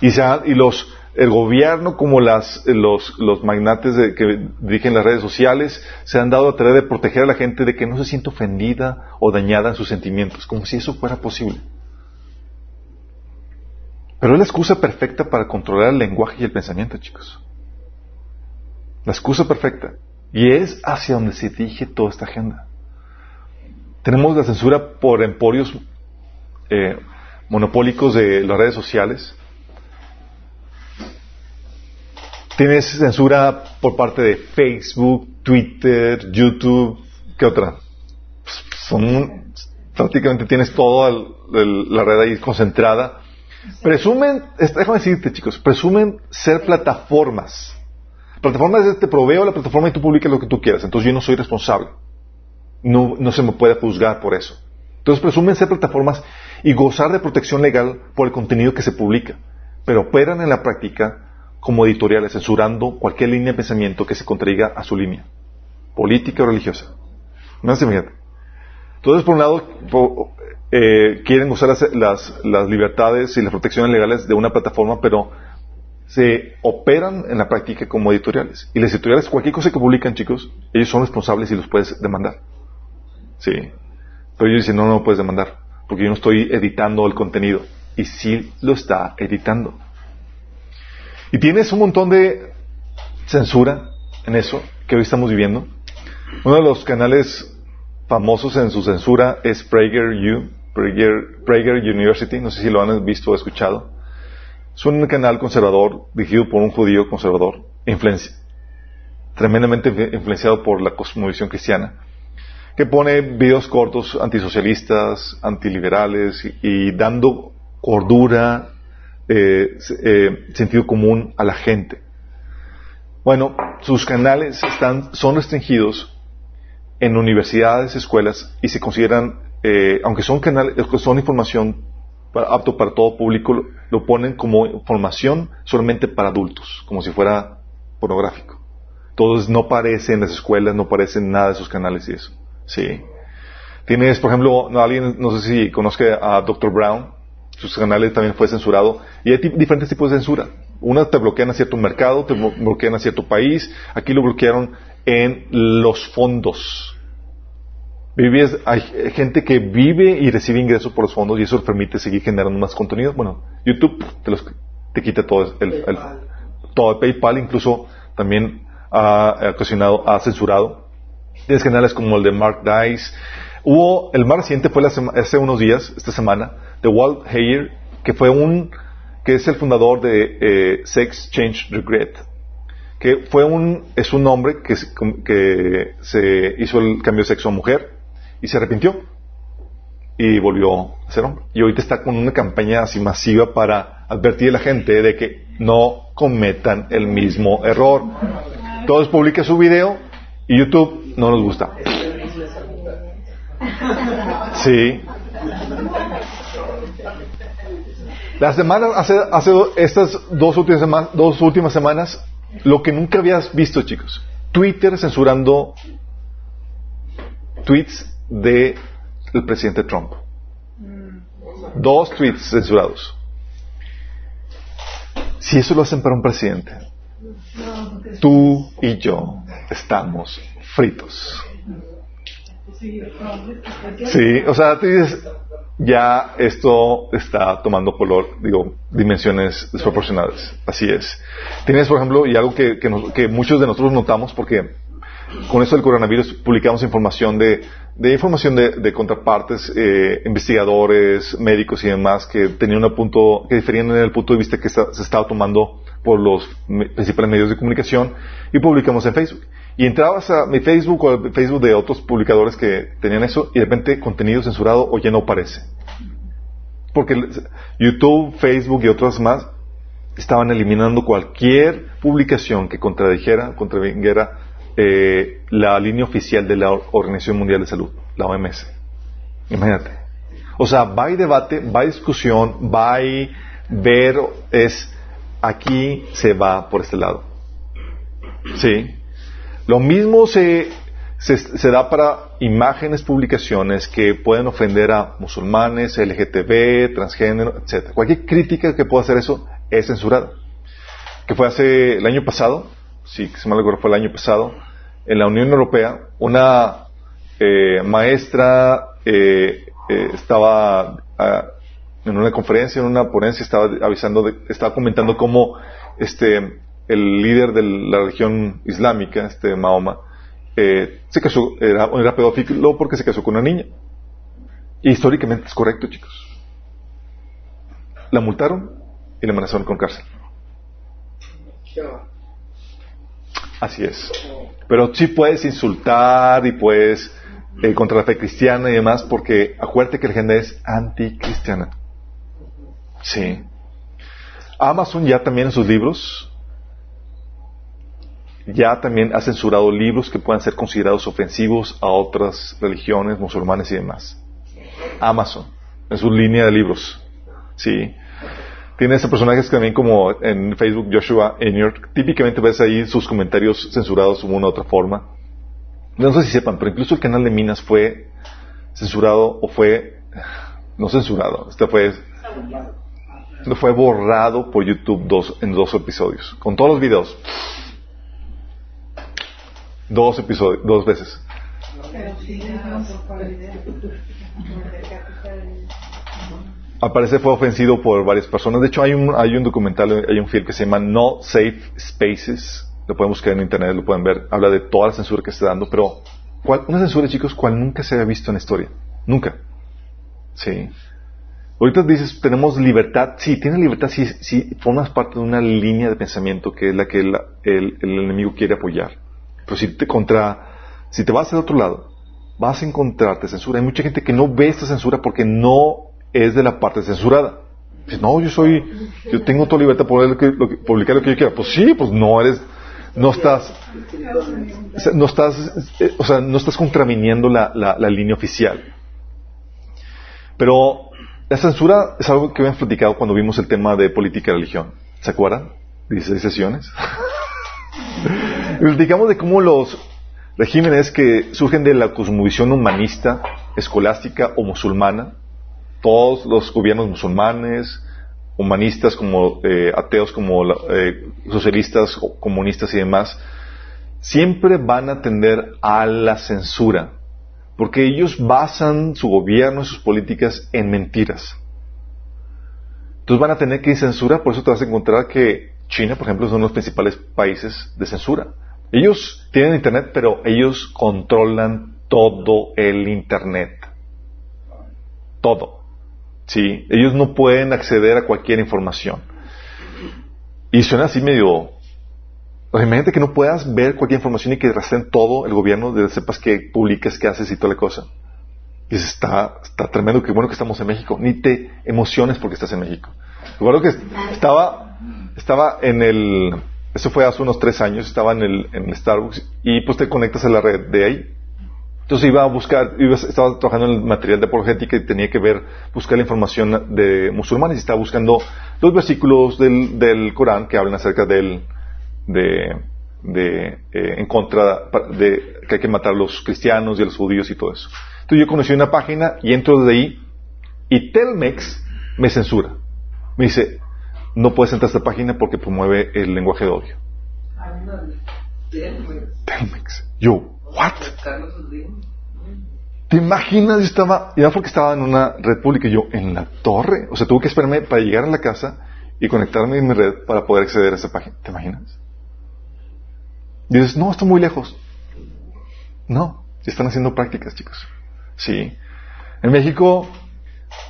B: Y los, el gobierno como las, los, magnates que dirigen las redes sociales se han dado a tarea de proteger a la gente de que no se sienta ofendida o dañada en sus sentimientos, como si eso fuera posible. Pero es la excusa perfecta para controlar el lenguaje y el pensamiento, chicos. La excusa perfecta. Y es hacia donde se dirige toda esta agenda. Tenemos la censura por emporios eh, monopólicos de las redes sociales. Tienes censura por parte de Facebook, Twitter, YouTube, ¿qué otra? Son, prácticamente tienes toda la red ahí concentrada. Presumen, déjame decirte chicos, presumen ser plataformas plataforma es te proveo la plataforma y tú publicas lo que tú quieras. Entonces yo no soy responsable. No, no se me puede juzgar por eso. Entonces presumen ser plataformas y gozar de protección legal por el contenido que se publica. Pero operan en la práctica como editoriales, censurando cualquier línea de pensamiento que se contraiga a su línea, política o religiosa. No se Entonces, por un lado, eh, quieren usar las, las, libertades y las protecciones legales de una plataforma, pero se operan en la práctica como editoriales. Y las editoriales, cualquier cosa que publican, chicos, ellos son responsables y los puedes demandar. Sí. Pero ellos dicen, no, no lo puedes demandar, porque yo no estoy editando el contenido. Y sí lo está editando. Y tienes un montón de censura en eso que hoy estamos viviendo. Uno de los canales famosos en su censura es Prager Prager, University, no sé si lo han visto o escuchado. Es un canal conservador dirigido por un judío conservador, tremendamente influenciado por la cosmovisión cristiana, que pone videos cortos antisocialistas, antiliberales y dando cordura, eh, eh, sentido común a la gente. Bueno, sus canales están, son restringidos en universidades, escuelas y se consideran, eh, aunque son canales, son información apto para todo público, lo, ponen como información solamente para adultos, como si fuera pornográfico. Entonces no aparece en las escuelas, no aparece nada de sus canales y eso. Sí. Tienes, por ejemplo, alguien, no sé si conozca a Dr. Brown, sus canales también fue censurado. Y hay diferentes tipos de censura. Una te bloquean a cierto mercado, te bloquean a cierto país. Aquí lo bloquearon en los fondos. hay gente que vive y recibe ingresos por los fondos y eso permite seguir generando más contenido. Bueno, YouTube te, los, te quita todo el, el, todo PayPal incluso también ha ocasionado, ha censurado. Tienes canales como el de Mark Dice. Hubo, el más reciente fue hace unos días, esta semana, de Walt Heyer, que fue un, que es el fundador de eh, Sex Change Regret, que fue un, es un hombre que, que se hizo el cambio de sexo a mujer y se arrepintió y volvió a ser hombre. Y ahorita está con una campaña así masiva para advertir a la gente de que no cometan el mismo error. Todos publican su video y YouTube no nos gusta. Sí. La semana, hace, hace estas dos últimas, semanas, dos últimas semanas, lo que nunca habías visto, chicos. Twitter censurando tweets de el presidente Trump. Dos tweets censurados. Si eso lo hacen para un presidente, tú y yo estamos fritos. Sí, o sea, tú dices, ya esto está tomando color, digo, dimensiones desproporcionadas. Así es. Tienes, por ejemplo, y algo que, que, muchos de nosotros notamos, porque con eso del coronavirus publicamos información de, de información de, de contrapartes, eh, investigadores, médicos y demás que tenían un punto, que diferían en el punto de vista que se estaba tomando por los principales medios de comunicación y publicamos en Facebook. Y entrabas a mi Facebook o al Facebook de otros publicadores que tenían eso y de repente contenido censurado o ya no aparece. Porque YouTube, Facebook y otros más estaban eliminando cualquier publicación que contradijera, contraviniera eh, la línea oficial de la Organización Mundial de Salud, la OMS. Imagínate. O sea, va y debate, va y discusión, va y ver, es aquí se va por este lado. ¿Sí? Lo mismo se, se, da para imágenes, publicaciones que pueden ofender a musulmanes, LGTB, transgénero, etc. Cualquier crítica que pueda hacer eso es censurada. Que fue hace el año pasado, que se me acuerdo fue el año pasado, en la Unión Europea, una eh, maestra eh, eh, estaba ah, en una conferencia, en una ponencia, estaba avisando, estaba comentando cómo este el líder de la religión islámica, este Mahoma, eh, se casó, era, pedófilo porque se casó con una niña. Y históricamente es correcto, chicos. La multaron y le amenazaron con cárcel. Así es. Pero sí puedes insultar y puedes eh, contra la fe cristiana y demás, porque acuérdate que la gente es anticristiana. Sí. Amazon ya también en sus libros ya también ha censurado libros que puedan ser considerados ofensivos a otras religiones, musulmanes y demás. Amazon, en su línea de libros. Sí. tiene ese personaje también como en Facebook, Joshua York. Típicamente ves ahí sus comentarios censurados de una u otra forma. No sé si sepan, pero incluso el canal de Minas fue censurado o fue, no censurado, este fue, fue borrado por YouTube dos, en dos episodios, con todos los videos. Dos episodios, dos veces. Aparece fue ofendido por varias personas. De hecho, hay un, hay un documental, hay un film que se llama No Safe Spaces. Lo pueden buscar en internet, lo pueden ver. Habla de toda la censura que está dando, pero ¿cuál, una censura, chicos, cual nunca se había visto en la historia. Nunca. Sí. Ahorita dices, tenemos libertad. Sí, tienes libertad si, si formas parte de una línea de pensamiento que es la que el, el, el enemigo quiere apoyar. Pero si te contra, si te vas al otro lado, vas a encontrarte censura. Hay mucha gente que no ve esta censura porque no es de la parte censurada. Dices, no, yo soy, yo tengo toda libertad para publicar lo que yo quiera. Pues sí, pues no eres, no estás, no estás, eh, o sea, no estás contraviniendo la, la, línea oficial. Pero la censura es algo que habíamos platicado cuando vimos el tema de política y religión. ¿Se acuerdan? 16 sesiones. platicamos de cómo los regímenes que surgen de la cosmovisión humanista, escolástica o musulmana, todos los gobiernos musulmanes, humanistas como eh, ateos, como eh, socialistas, comunistas y demás, siempre van a tender a la censura, porque ellos basan su gobierno y sus políticas en mentiras. Entonces van a tener que censurar, por eso te vas a encontrar que China, por ejemplo, son los principales países de censura. Ellos tienen Internet, pero ellos controlan todo el Internet. Todo. Sí, ellos no pueden acceder a cualquier información. Y suena así medio... imagínate que no puedas ver cualquier información y que rastren todo el gobierno, de sepas qué publicas, qué haces y toda la cosa. Y está, está tremendo, qué bueno que estamos en México. Ni te emociones porque estás en México. Recuerdo que estaba, estaba en el, eso fue hace unos tres años, estaba en el, en el Starbucks y pues te conectas a la red de ahí entonces iba a buscar, iba, estaba trabajando en el material de apologética y tenía que ver, buscar la información de musulmanes y estaba buscando los versículos del, del Corán que hablan acerca del, de, de eh, en contra de que hay que matar a los cristianos y a los judíos y todo eso. Entonces yo conocí una página y entro desde ahí y Telmex me censura. Me dice, no puedes entrar a esta página porque promueve el lenguaje de odio. Telmex. Yo, ¿What? ¿Te imaginas? Yo estaba, ya porque estaba en una red pública yo en la torre. O sea, tuve que esperarme para llegar a la casa y conectarme en mi red para poder acceder a esa página. ¿Te imaginas? Y dices, no, está muy lejos. No, están haciendo prácticas, chicos. Sí. En México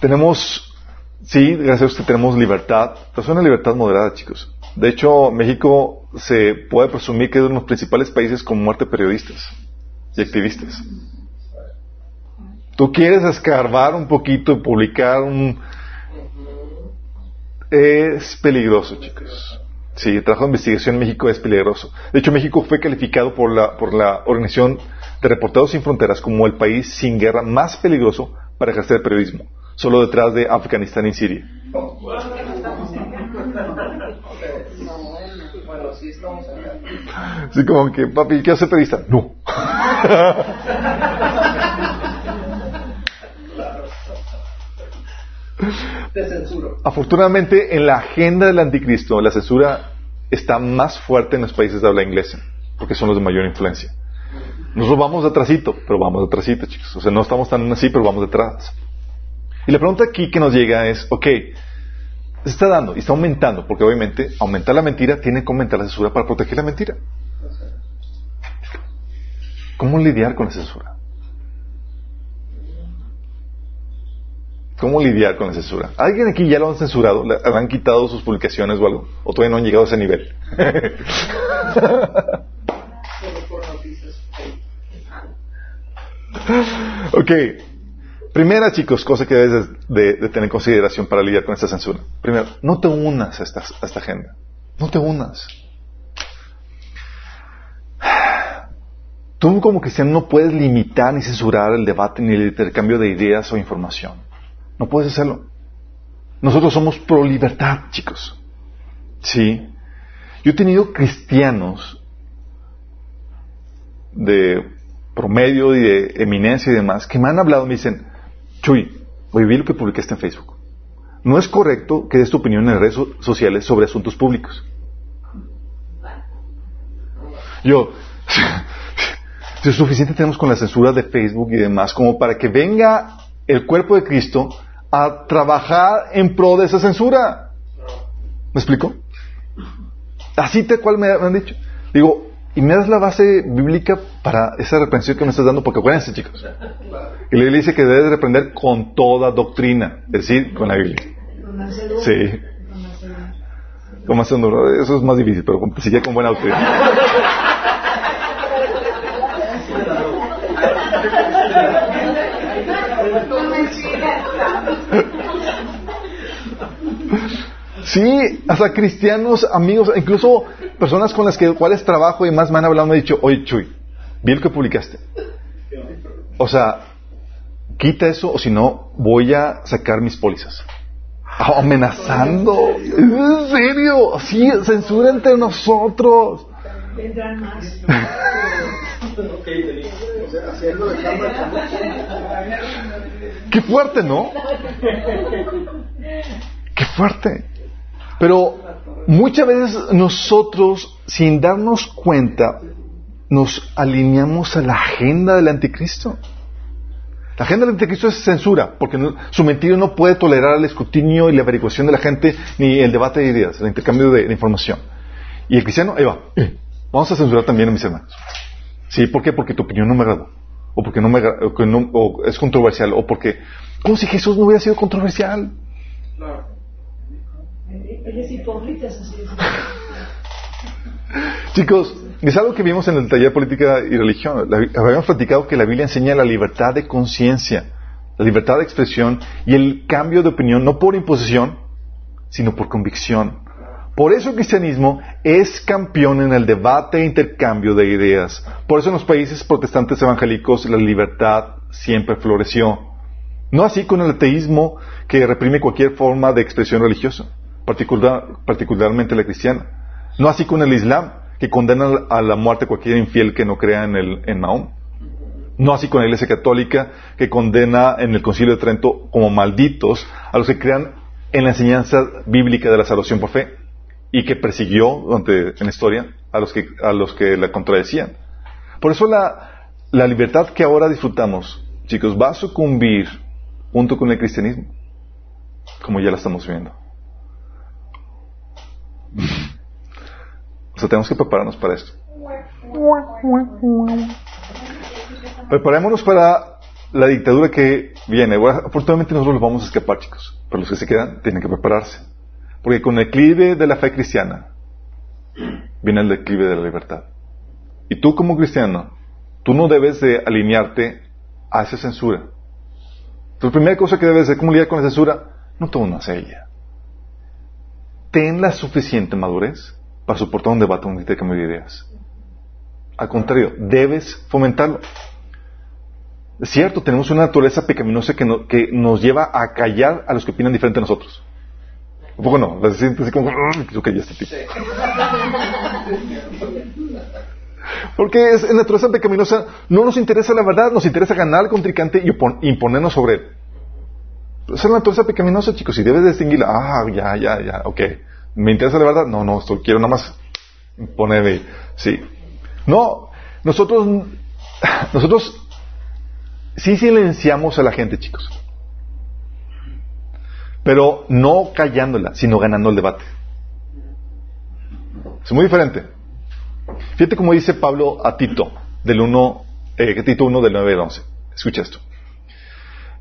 B: tenemos, sí, gracias a usted tenemos libertad, pero es una libertad moderada, chicos. De hecho, México se puede presumir que es uno de los principales países con muerte de periodistas y activistas. Tú quieres escarbar un poquito y publicar un... Es peligroso, chicos. Sí, el trabajo de investigación en México es peligroso. De hecho, México fue calificado por la, por la Organización de Reporteros Sin Fronteras como el país sin guerra más peligroso para ejercer periodismo, solo detrás de Afganistán y Siria. Sí, como que, papi, ¿qué hace periodista? No.
C: Te censuro.
B: Afortunadamente, en la agenda del anticristo, la censura está más fuerte en los países de habla inglesa, porque son los de mayor influencia. Nosotros vamos detrásito, pero vamos detrásito, chicos. O sea, no estamos tan así, pero vamos detrás. Y la pregunta aquí que nos llega es, ok, se está dando y está aumentando, porque obviamente aumentar la mentira tiene que aumentar la censura para proteger la mentira. ¿Cómo lidiar con la censura? ¿Cómo lidiar con la censura? ¿Alguien aquí ya lo han censurado? ¿Le han quitado sus publicaciones o algo? ¿O todavía no han llegado a ese nivel? ok. Primera, chicos, cosa que debes de, tener en consideración para lidiar con esta censura. Primero, no te unas a esta, a esta agenda. No te unas. Tú como cristiano no puedes limitar ni censurar el debate ni el intercambio de ideas o información. No puedes hacerlo. Nosotros somos pro libertad, chicos. Sí. Yo he tenido cristianos de promedio y de eminencia y demás que me han hablado y me dicen, Chuy, a ver lo que publicaste en Facebook. No es correcto que des tu opinión en redes sociales sobre asuntos públicos. Yo, es suficiente tenemos con la censura de Facebook y demás como para que venga el cuerpo de Cristo a trabajar en pro de esa censura. ¿Me explico? Así tal cual me han dicho. Digo, y me das la base bíblica para esa reprensión que me estás dando, porque acuérdense, chicos. Y la Biblia dice que debes reprender con toda doctrina, es decir, con la Biblia. Sí. Con Eso es más difícil, pero sigue con buena doctrina. Sí, hasta cristianos, amigos, incluso personas con las que, cuales trabajo y más me han hablado, me han dicho, oye Chuy, vi lo que publicaste. O sea, quita eso o si no, voy a sacar mis pólizas. amenazando. ¿En serio? Sí, censura entre nosotros. Qué fuerte, ¿no? Qué fuerte. Pero muchas veces nosotros, sin darnos cuenta, nos alineamos a la agenda del anticristo. La agenda del anticristo es censura, porque su mentira no puede tolerar el escrutinio y la averiguación de la gente, ni el debate de ideas, el intercambio de, información. Y el cristiano, ahí va, vamos a censurar también a mis hermanos. ¿Sí? ¿Por qué? Porque tu opinión no me agrada. O porque no me, es controversial. O porque, como si Jesús no hubiera sido controversial. Chicos, es algo que vimos en el taller política y religión. habíamos platicado que la Biblia enseña la libertad de conciencia, la libertad de expresión y el cambio de opinión no por imposición, sino por convicción. Por eso el cristianismo es campeón en el debate e intercambio de ideas. Por eso en los países protestantes evangélicos la libertad siempre floreció. No así con el ateísmo que reprime cualquier forma de expresión religiosa particularmente la cristiana. No así con el Islam, que condena a la muerte cualquier infiel que no crea en, el, en Mahón. No así con la Iglesia Católica, que condena en el Concilio de Trento como malditos a los que crean en la enseñanza bíblica de la salvación por fe y que persiguió durante, en la historia a los que, a los que la contradecían. Por eso la, la libertad que ahora disfrutamos, chicos, va a sucumbir junto con el cristianismo, como ya la estamos viendo. O sea, tenemos que prepararnos para esto. Preparémonos para la dictadura que viene. afortunadamente nosotros los vamos a escapar, chicos. Pero los que se quedan tienen que prepararse. Porque con el declive de la fe cristiana viene el declive de la libertad. Y tú como cristiano, tú no debes de alinearte a esa censura. La primera cosa que debes de ¿cómo lidiar con la censura? No tomes más ella ten la suficiente madurez para soportar un debate, un intercambio de ideas. Al contrario, debes fomentarlo. Es cierto, tenemos una naturaleza pecaminosa que, nos lleva a callar a los que opinan diferente a nosotros. Un poco no, las sientes así como, que ya está Porque es, en naturaleza pecaminosa no nos interesa la verdad, nos interesa ganar al contrincante y imponernos sobre él. Es la naturaleza pecaminosa, chicos, y debes distinguirla. Ah, ya, ya, ya, ok. ¿Me interesa la verdad? No, no, esto quiero nada más ponerme, sí. No, nosotros, nosotros sí silenciamos a la gente, chicos. Pero no callándola, sino ganando el debate. Es muy diferente. Fíjate cómo dice Pablo a Tito, del 1, eh, Tito 1 del 9 al 11. Escucha esto.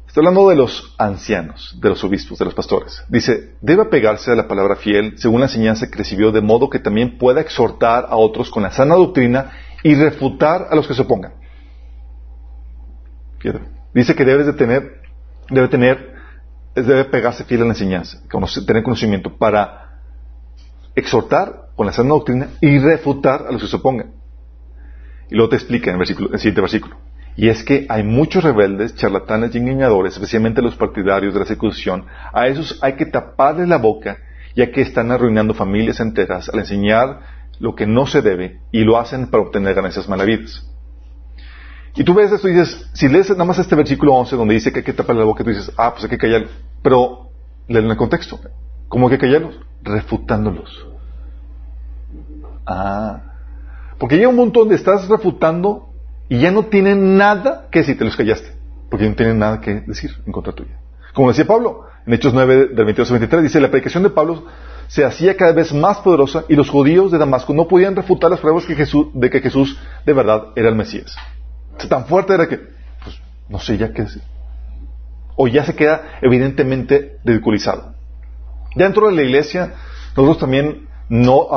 B: Está hablando de los ancianos, de los obispos, de los pastores. Dice, debe apegarse a la palabra fiel según la enseñanza que recibió, de modo que también pueda exhortar a otros con la sana doctrina y refutar a los que se opongan. Dice que debes de tener, debe tener, debe pegarse fiel a la enseñanza, tener conocimiento para exhortar con la sana doctrina y refutar a los que se opongan. Y luego te explica en versículo, en el siguiente versículo Y es que hay muchos rebeldes, charlatanes y engañadores, especialmente los partidarios de la circuncisión. A esos hay que taparles la boca, ya que están arruinando familias enteras al enseñar lo que no se debe y lo hacen para obtener ganancias malavidas. Y tú ves esto y dices, si lees nada más este versículo 11 donde dice que hay que taparle la boca, tú dices, ah, pues hay que callar. Pero, léelo en el contexto. ¿Cómo hay que callarlos? Refutándolos. Ah. Porque llega un punto donde estás refutando y ya no tienen nada que decir, te los callaste, porque no tienen nada que decir en contra tuya. Como decía Pablo, en Hechos 9, del 22 al 23, dice, la predicación de Pablo se hacía cada vez más poderosa y los judíos de Damasco no podían refutar las pruebas de que Jesús de verdad era el Mesías. Tan fuerte era que, pues, no sé ya qué decir. O ya se queda evidentemente ridiculizado. Dentro de la iglesia, nosotros también no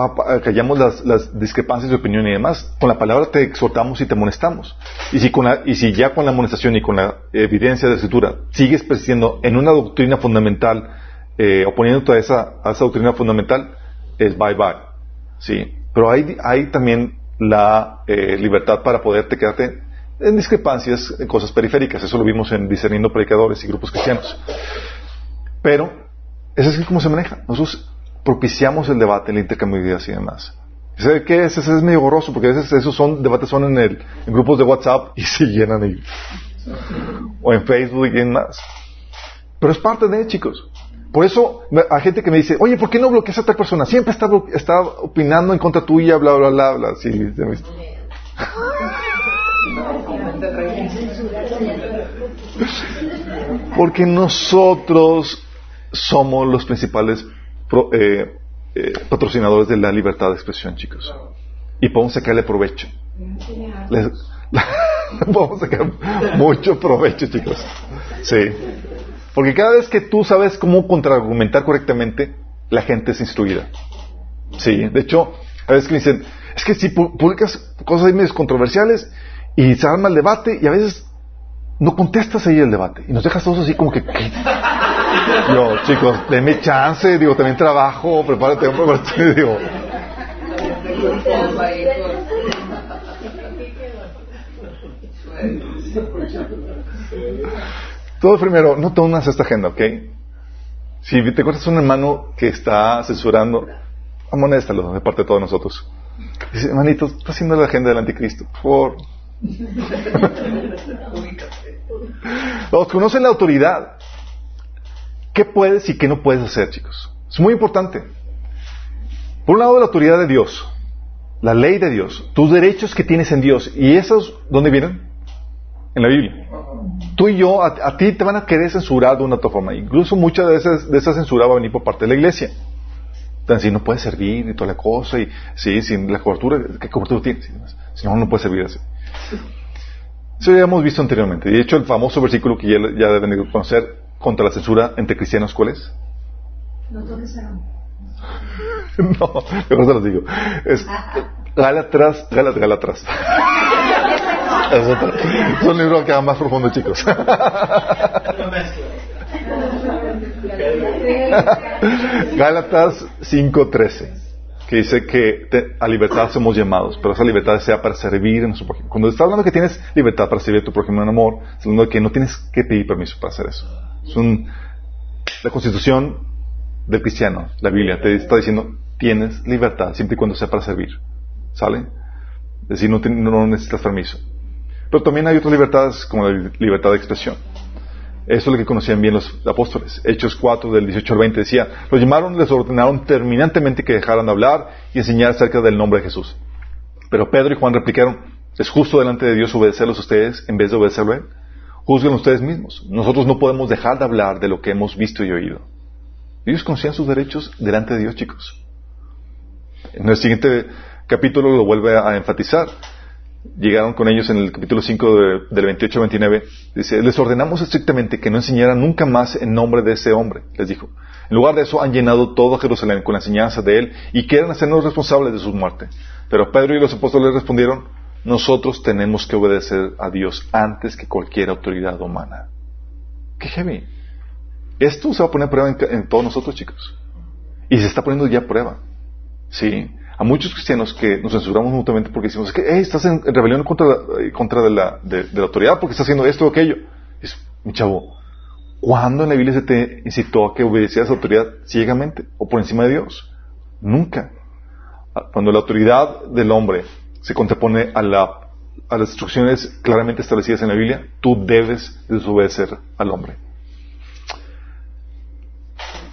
B: callamos las, discrepancias de opinión y demás. Con la palabra te exhortamos y te amonestamos. Y si, con y si ya con la amonestación y con la evidencia de la escritura sigues persistiendo en una doctrina fundamental, eh, oponiéndote a esa, doctrina fundamental, es bye bye. Sí. Pero hay, hay también la eh, libertad para poderte quedarte en discrepancias, en cosas periféricas. Eso lo vimos en discerniendo predicadores y grupos cristianos. Pero, eso es como se maneja. Nosotros propiciamos el debate, el intercambio y demás. ¿Sabe qué es? Ese es medio borroso, porque a veces esos son, debates son en, el, en grupos de WhatsApp y se llenan ahí. O en Facebook y en más. Pero es parte de, chicos. Por eso hay gente que me dice, oye, ¿por qué no bloqueas a tal persona? Siempre está, está opinando en contra tuya, bla, bla, bla, bla. Sí, Porque nosotros somos los principales eh, eh, patrocinadores de la libertad de expresión, chicos. Y podemos sacarle provecho. podemos sacar mucho provecho, chicos. Sí. Porque cada vez que tú sabes cómo contraargumentar correctamente, la gente es instruida. Sí. De hecho, a veces que me dicen, es que si publicas cosas ahí controversiales y se arma el debate y a veces no contestas ahí el debate y nos dejas todos así como que... Yo, chicos, denme chance, digo, también trabajo, prepárate, prepárate, digo. Todo primero, no a esta agenda, ¿ok? Si te encuentras un hermano que está censurando, amonéstalo de parte de todos nosotros. Dice, hermanito, está haciendo la agenda del anticristo, por Los conocen la autoridad. ¿Qué puedes y qué no puedes hacer, chicos? Es muy importante. Por un lado, la autoridad de Dios, la ley de Dios, tus derechos que tienes en Dios. ¿Y esos dónde vienen? En la Biblia. Tú y yo, a, ti te van a querer censurar de una otra forma. Incluso mucha de, de esa censura va a venir por parte de la iglesia. Entonces, si no puedes servir y toda la cosa, y sí, sin la cobertura, ¿qué cobertura tienes? Si no, no puedes servir así. Eso ya hemos visto anteriormente. De hecho, el famoso versículo que ya, ya deben conocer contra la censura entre cristianos, ¿cuál es? No toques No, mejor se los digo. Es Galatras, Galat, Galatras. es, es un libro que va más profundo, chicos. Gálatas 5.13, que dice que a libertad somos llamados, pero esa libertad sea para servir a nuestro prójimo. Cuando está hablando que tienes libertad para servir a tu prójimo en amor, está hablando de que no tienes que pedir permiso para hacer eso. Es un, la constitución del cristiano, la Biblia, te está diciendo, tienes libertad siempre y cuando sea para servir. ¿Sale? Es decir, no, no necesitas permiso. Pero también hay otras libertades como la libertad de expresión. Eso es lo que conocían bien los apóstoles. Hechos 4 del 18 al 20 decía, los llamaron, les ordenaron terminantemente que dejaran de hablar y enseñar acerca del nombre de Jesús. Pero Pedro y Juan replicaron, ¿es justo delante de Dios obedecerlos ustedes en vez de obedecerlo a Él? Juzguen ustedes mismos. Nosotros no podemos dejar de hablar de lo que hemos visto y oído. Ellos conocían sus derechos delante de Dios, chicos. En el siguiente capítulo lo vuelve a enfatizar llegaron con ellos en el capítulo 5 del 28 al 29, dice, les ordenamos estrictamente que no enseñaran nunca más en nombre de ese hombre, les dijo. En lugar de eso han llenado todo Jerusalén con la enseñanza de él y quieren hacernos responsables de su muerte. Pero Pedro y los apóstoles respondieron, nosotros tenemos que obedecer a Dios antes que cualquier autoridad humana. Qué heavy. Esto se va a poner a prueba en, todos nosotros, chicos. Y se está poniendo ya a prueba. Sí. a muchos cristianos que nos censuramos mutuamente porque decimos que estás en, rebelión contra, contra de, la, de, la autoridad porque estás haciendo esto o aquello. Es, mi chavo, ¿cuándo en la Biblia se te incitó a que obedecieras a la autoridad ciegamente o por encima de Dios? Nunca. Cuando la autoridad del hombre se contrapone a, la, a las instrucciones claramente establecidas en la Biblia, tú debes desobedecer al hombre.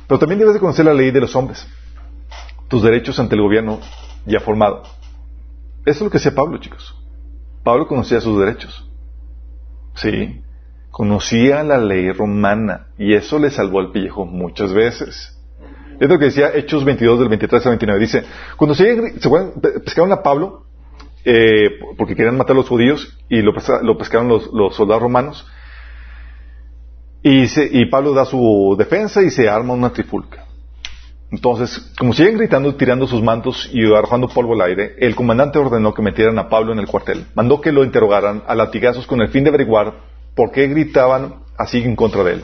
B: Pero también debes de conocer la ley de los hombres tus derechos ante el gobierno ya formado. Eso es lo que hacía Pablo, chicos. Pablo conocía sus derechos. Sí, conocía la ley romana y eso le salvó el pellejo muchas veces. Es lo que decía Hechos 22 del 23 al 29. Dice, cuando se, pescaron a Pablo, eh, porque querían matar a los judíos y lo, pescaron los, soldados romanos, y, y Pablo da su defensa y se arma una trifulca. Entonces, como siguen gritando, tirando sus mantos y arrojando polvo al aire, el comandante ordenó que metieran a Pablo en el cuartel. Mandó que lo interrogaran a latigazos con el fin de averiguar por qué gritaban así en contra de él.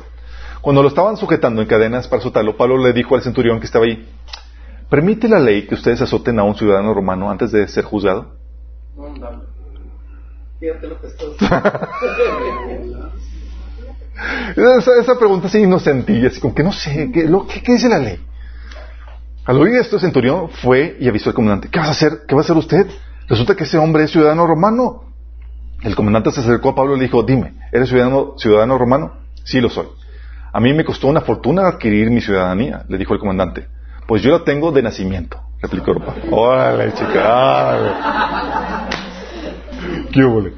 B: Cuando lo estaban sujetando en cadenas para soltarlo, Pablo le dijo al centurión que estaba ahí, ¿permite la ley que ustedes azoten a un ciudadano romano antes de ser juzgado? esa, pregunta es inocentilla, así como que no sé, ¿qué, qué dice la ley? Al oír esto, el centurión fue y avisó al comandante, ¿qué va a hacer? ¿Qué va a hacer usted? Resulta que ese hombre es ciudadano romano. El comandante se acercó a Pablo y le dijo, dime, ¿eres ciudadano, ciudadano romano? Sí, lo soy. A mí me costó una fortuna adquirir mi ciudadanía, le dijo el comandante. Pues yo la tengo de nacimiento, replicó Pablo. Órale, chica. ¿Qué hubo?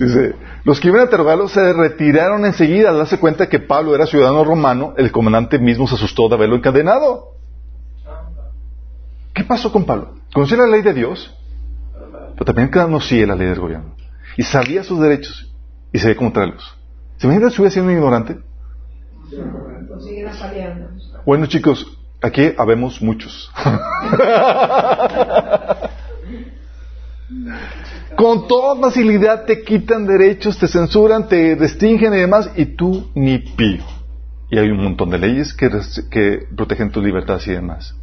B: Dice, los que iban a interrogarlo se retiraron enseguida al darse cuenta que Pablo era ciudadano romano. El comandante mismo se asustó de haberlo encadenado. ¿Qué pasó con Pablo? ¿Conocía la ley de Dios? Pero también conocía la ley del gobierno. Y sabía sus derechos. Y sabía cómo traerlos. ¿Se imaginan si hubiera sido un ignorante? Bueno, chicos, aquí habemos muchos. Con toda facilidad te quitan derechos, te censuran, te restringen y demás, y tú ni pío. Y hay un montón de leyes que, que protegen tus libertades y demás.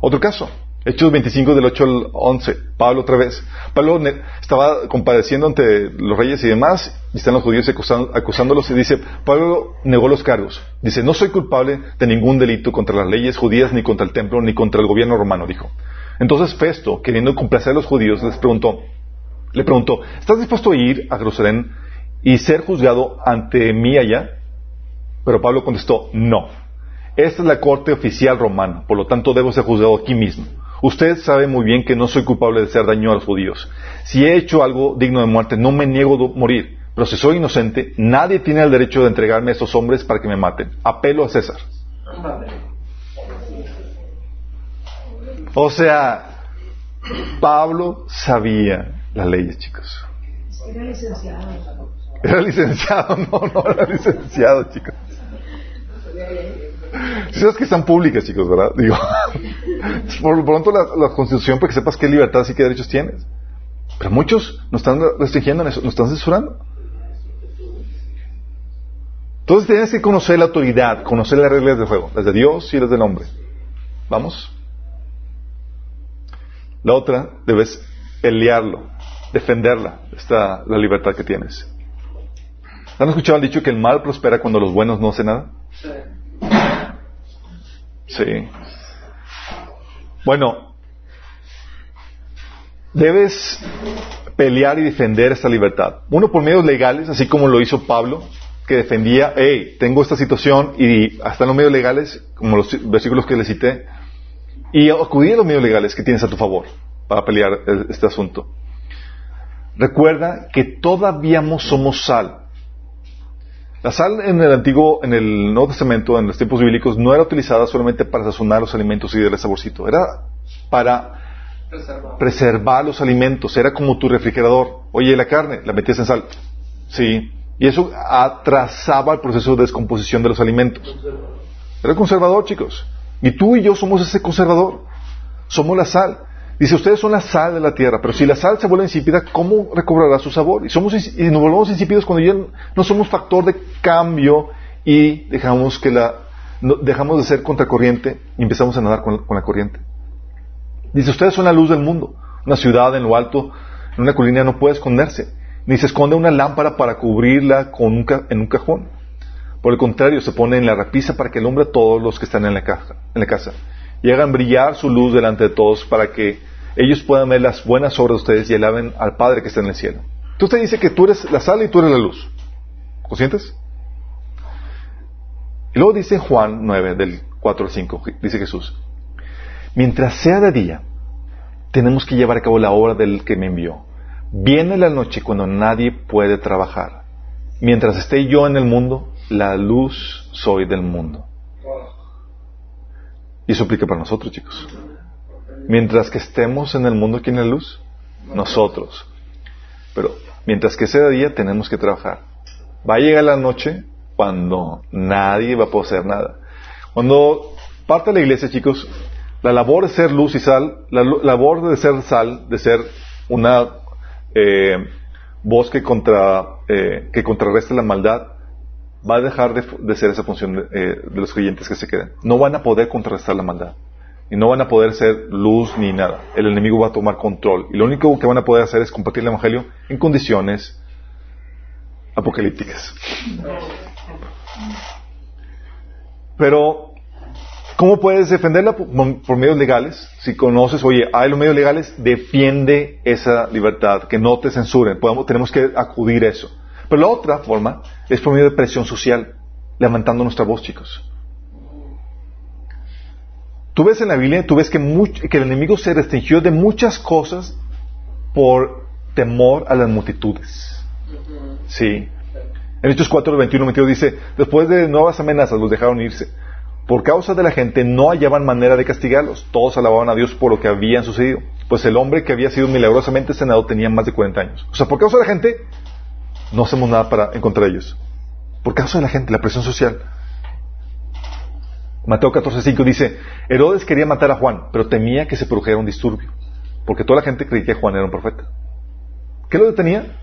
B: Otro caso, Hechos 25 del 8 al 11, Pablo otra vez. Pablo estaba compadeciendo ante los reyes y demás, y están los judíos acusándolos y dice, Pablo negó los cargos. Dice, no soy culpable de ningún delito contra las leyes judías, ni contra el templo, ni contra el gobierno romano, dijo. Entonces Festo, queriendo complacer a los judíos, les preguntó, le preguntó, ¿estás dispuesto a ir a Jerusalén y ser juzgado ante mí allá? Pero Pablo contestó, no. Esta es la corte oficial romana, por lo tanto debo ser juzgado aquí mismo. Usted sabe muy bien que no soy culpable de hacer daño a los judíos. Si he hecho algo digno de muerte, no me niego a morir. Pero si soy inocente, nadie tiene el derecho de entregarme a estos hombres para que me maten. Apelo a César. O sea, Pablo sabía las leyes, chicos.
C: Era licenciado.
B: Era licenciado, no, no era licenciado, chicos. Si sabes que están públicas, chicos, ¿verdad? Digo, por lo pronto la, constitución para que sepas qué libertad y qué derechos tienes. Pero muchos nos están restringiendo en eso, nos están censurando. Entonces tienes que conocer la autoridad, conocer las reglas del juego, las de Dios y las del hombre. ¿Vamos? La otra, debes pelearlo, defenderla, esta la libertad que tienes. ¿Han escuchado el dicho que el mal prospera cuando los buenos no hacen nada? Sí. Sí. Bueno, debes pelear y defender esta libertad. Uno por medios legales, así como lo hizo Pablo, que defendía, hey, tengo esta situación y hasta en los medios legales, como los versículos que le cité, y acudir a los medios legales que tienes a tu favor para pelear este asunto. Recuerda que todavía somos sal. La sal en el antiguo, en el Nuevo Testamento, en los tiempos bíblicos, no era utilizada solamente para sazonar los alimentos y darle saborcito. Era para preservar. los alimentos. Era como tu refrigerador. Oye, la carne, la metías en sal. Sí. Y eso atrasaba el proceso de descomposición de los alimentos. Era conservador, chicos. Y tú y yo somos ese conservador. Somos la sal. Dice, ustedes son la sal de la tierra, pero si la sal se vuelve insípida, ¿cómo recobrará su sabor? Y, somos, y nos volvemos insípidos cuando ya no somos factor de cambio y dejamos que la dejamos de ser contracorriente y empezamos a nadar con, la corriente. Dice, ustedes son la luz del mundo. Una ciudad en lo alto, en una colina no puede esconderse, ni se esconde una lámpara para cubrirla con en un cajón. Por el contrario, se pone en la repisa para que alumbre a todos los que están en la, en la casa y hagan brillar su luz delante de todos para que ellos puedan ver las buenas obras de ustedes y alaben al Padre que está en el cielo. Entonces te dice que tú eres la sal y tú eres la luz. ¿Conscientes? Y luego dice Juan 9, del 4 al 5, dice Jesús, mientras sea de día, tenemos que llevar a cabo la obra del que me envió. Viene la noche cuando nadie puede trabajar. Mientras esté yo en el mundo, la luz soy del mundo. Y eso aplica para nosotros, chicos. Mientras que estemos en el mundo, ¿quién es luz? Nosotros. Pero mientras que sea día, tenemos que trabajar. Va a llegar la noche cuando nadie va a poder hacer nada. Cuando parte de la iglesia, chicos, la labor de ser luz y sal, la labor de ser sal, de ser una eh, voz que, contra, eh, que contrarreste la maldad, va a dejar de, ser esa función eh, de, los creyentes que se queden. No van a poder contrarrestar la maldad. Y no van a poder ser luz ni nada. El enemigo va a tomar control. Y lo único que van a poder hacer es compartir el Evangelio en condiciones apocalípticas. Pero, ¿cómo puedes defenderla? Por, medios legales. Si conoces, oye, hay los medios legales, defiende esa libertad, que no te censuren. Tenemos que acudir a eso. Pero la otra forma es por medio de presión social, levantando nuestra voz, chicos. Tú ves en la Biblia, tú ves que, que el enemigo se restringió de muchas cosas por temor a las multitudes. Sí. En Hechos 4, 21, 22 dice, después de nuevas amenazas los dejaron irse. Por causa de la gente no hallaban manera de castigarlos. Todos alababan a Dios por lo que habían sucedido. Pues el hombre que había sido milagrosamente senado tenía más de 40 años. O sea, por causa de la gente no hacemos nada para encontrar ellos. Por causa de la gente, la presión social. Mateo 14:5 dice, Herodes quería matar a Juan, pero temía que se produjera un disturbio, porque toda la gente creía que Juan era un profeta. ¿Qué lo detenía?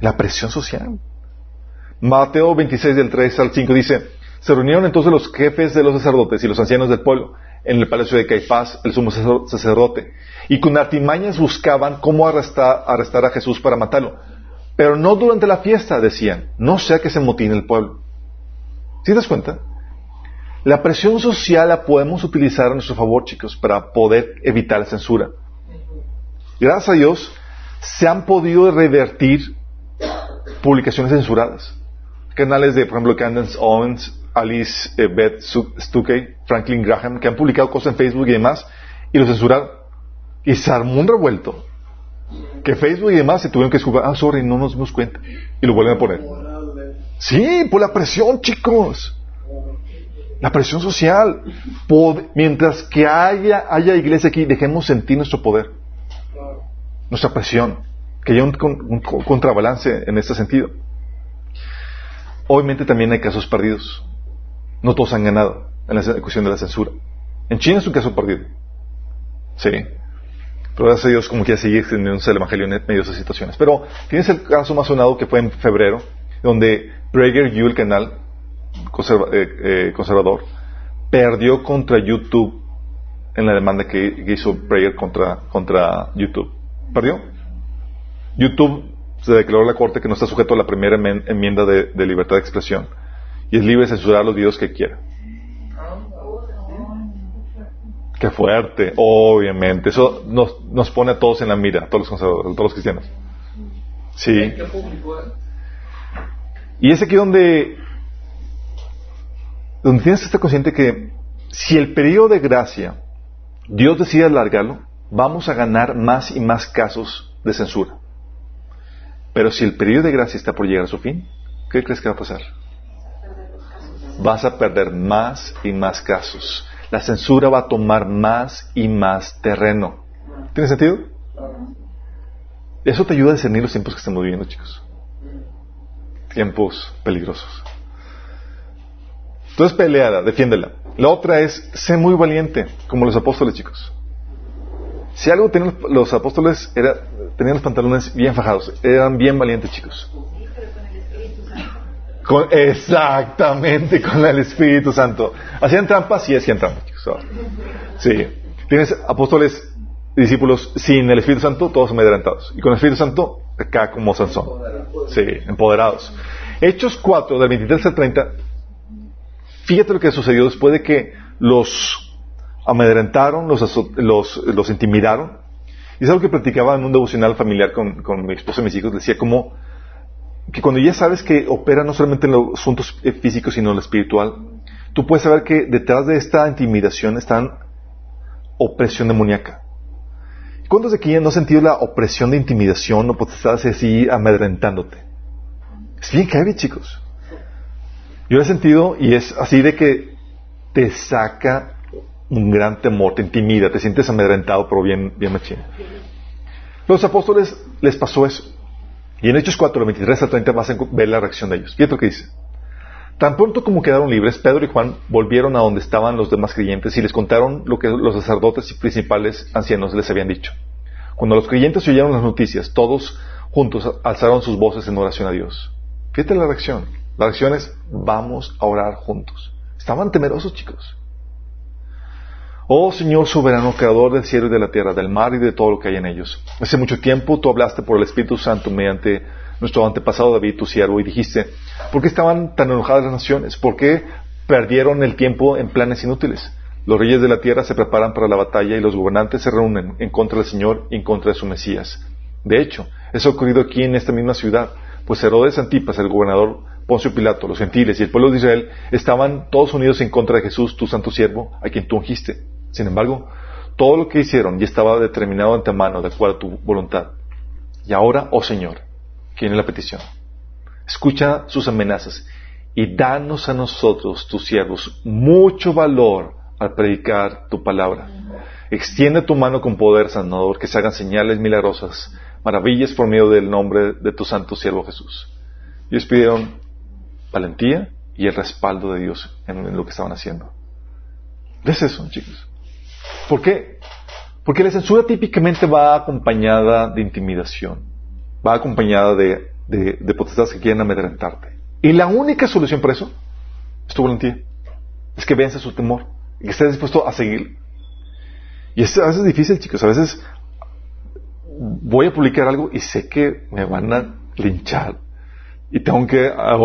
B: La presión social. Mateo 26 del 3 al 5 dice, se reunieron entonces los jefes de los sacerdotes y los ancianos del pueblo en el palacio de Caifás, el sumo sacerdote, y con artimañas buscaban cómo arrestar, arrestar a Jesús para matarlo. Pero no durante la fiesta, decían, no sea que se motine el pueblo. ¿Sí te das cuenta? La presión social la podemos utilizar a nuestro favor, chicos, para poder evitar la censura. Gracias a Dios, se han podido revertir publicaciones censuradas. Canales de, por ejemplo, Candace Owens, Alice eh, Beth Stuckey, Franklin Graham, que han publicado cosas en Facebook y demás, y lo censuraron. Y se armó un revuelto que Facebook y demás se tuvieron que disculpar. Ah, sorry, no nos dimos cuenta. Y lo vuelven a poner. Sí, por la presión, chicos. La presión social. mientras que haya, haya iglesia aquí, dejemos sentir nuestro poder. Nuestra presión. Que haya un, contrabalance en este sentido. Obviamente también hay casos perdidos. No todos han ganado en la cuestión de la censura. En China es un caso perdido. Sí. Pero gracias a Dios como que sigue extendiéndose el Evangelio en medio de esas situaciones. Pero tienes el caso más sonado que fue en febrero, donde Prager el canal eh, eh, conservador, perdió contra YouTube en la demanda que, hizo Prager contra, contra YouTube. ¿Perdió? YouTube se declaró a la corte que no está sujeto a la primera enmienda de, de libertad de expresión y es libre de censurar los videos que quiera. Qué fuerte, obviamente. Eso nos, nos pone a todos en la mira, a todos los conservadores, a todos los cristianos. Sí. Y es aquí donde, donde tienes que estar consciente que si el periodo de gracia Dios decide alargarlo, vamos a ganar más y más casos de censura. Pero si el periodo de gracia está por llegar a su fin, ¿qué crees que va a pasar? Vas a perder más y más casos la censura va a tomar más y más terreno. ¿Tiene sentido? Eso te ayuda a discernir los tiempos que estamos viviendo, chicos. Tiempos peligrosos. Entonces peleada, defiéndela. La otra es, sé muy valiente, como los apóstoles, chicos. Si algo tenían los apóstoles, era, tenían los pantalones bien fajados, eran bien valientes, chicos. Exactamente, con el Espíritu Santo. ¿Hacían trampas? Sí, hacían trampas. Sí. Tienes apóstoles discípulos sin el Espíritu Santo, todos amedrentados. Y con el Espíritu Santo, acá como Sansón. Sí, empoderados. Hechos 4, del 23 al 30. Fíjate lo que sucedió después de que los amedrentaron, los, los, los intimidaron. Y es algo que platicaba en un devocional familiar con, con mi esposa y mis hijos. Decía como que cuando ya sabes que opera no solamente en los asuntos físicos, sino en lo espiritual, tú puedes saber que detrás de esta intimidación está opresión demoníaca. ¿Cuántos de aquí no han sentido la opresión de intimidación o potestades así amedrentándote? Es bien heavy, chicos. Yo he sentido y es así de que te saca un gran temor, te intimida, te sientes amedrentado, pero bien, bien machín. Los apóstoles les pasó eso. Y en Hechos 4, 23 al 30 vas a ver la reacción de ellos. Fíjate lo que dice. Tan pronto como quedaron libres, Pedro y Juan volvieron a donde estaban los demás creyentes y les contaron lo que los sacerdotes y principales ancianos les habían dicho. Cuando los creyentes oyeron las noticias, todos juntos alzaron sus voces en oración a Dios. Fíjate la reacción. La reacción es, vamos a orar juntos. Estaban temerosos, chicos. Oh Señor soberano, creador del cielo y de la tierra, del mar y de todo lo que hay en ellos. Hace mucho tiempo tú hablaste por el Espíritu Santo mediante nuestro antepasado David, tu siervo, y dijiste, ¿por qué estaban tan enojadas las naciones? ¿Por qué perdieron el tiempo en planes inútiles? Los reyes de la tierra se preparan para la batalla y los gobernantes se reúnen en contra del Señor y en contra de su Mesías. De hecho, eso ha ocurrido aquí en esta misma ciudad, pues Herodes Antipas, el gobernador Poncio Pilato, los gentiles y el pueblo de Israel estaban todos unidos en contra de Jesús, tu santo siervo, a quien tú ungiste. Sin embargo, todo lo que hicieron ya estaba determinado antemano de acuerdo a tu voluntad. Y ahora, oh Señor, ¿quién es la petición? Escucha sus amenazas y danos a nosotros, tus siervos, mucho valor al predicar tu palabra. Extiende tu mano con poder sanador, que se hagan señales milagrosas, maravillas por medio del nombre de tu santo siervo Jesús. Ellos pidieron valentía y el respaldo de Dios en lo que estaban haciendo. ¿Ves eso, chicos? ¿Por qué? Porque la censura típicamente va acompañada de intimidación, va acompañada de, de, potestades que quieren amedrentarte. Y la única solución para eso es tu valentía. Es que vence su temor y que estés dispuesto a seguir. Y es, a veces es difícil, chicos. A veces voy a publicar algo y sé que me van a linchar. Y tengo que, ah,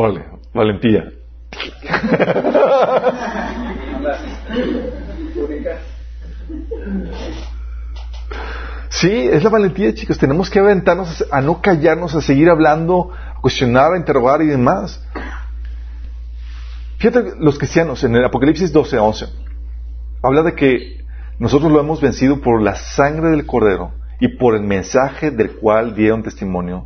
B: valentía. Sí, es la valentía, chicos. Tenemos que aventarnos a no callarnos, a seguir hablando, a cuestionar, a interrogar y demás. Fíjate, los cristianos en el Apocalipsis 12, 11, habla de que nosotros lo hemos vencido por la sangre del Cordero y por el mensaje del cual dieron testimonio,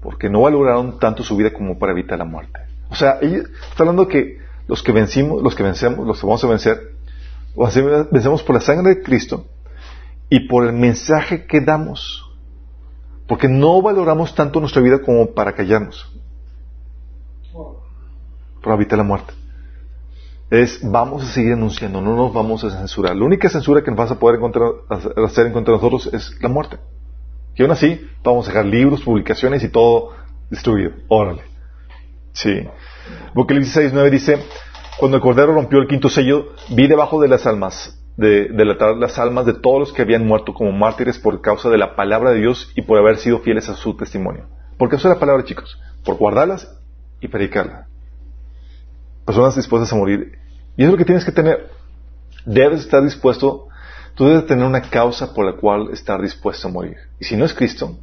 B: porque no valoraron tanto su vida como para evitar la muerte. O sea, está hablando que los que vencimos, los que vencemos, los que vamos a vencer, vencemos por la sangre de Cristo y por el mensaje que damos. Porque no valoramos tanto nuestra vida como para callarnos. Para evitar la muerte. Es, vamos a seguir anunciando, no nos vamos a censurar. La única censura que nos vas a poder encontrar, hacer en contra de nosotros es la muerte. Y aún así, vamos a dejar libros, publicaciones y todo destruido. Órale. Sí. Apocalipsis 6.9 dice, cuando el Cordero rompió el quinto sello, vi debajo de las almas, de, las almas de todos los que habían muerto como mártires por causa de la palabra de Dios y por haber sido fieles a su testimonio. ¿Por qué es la palabra, chicos? Por guardarlas y predicarla. Personas dispuestas a morir. Y es lo que tienes que tener. Debes estar dispuesto, tú debes tener una causa por la cual estar dispuesto a morir. Y si no es Cristo,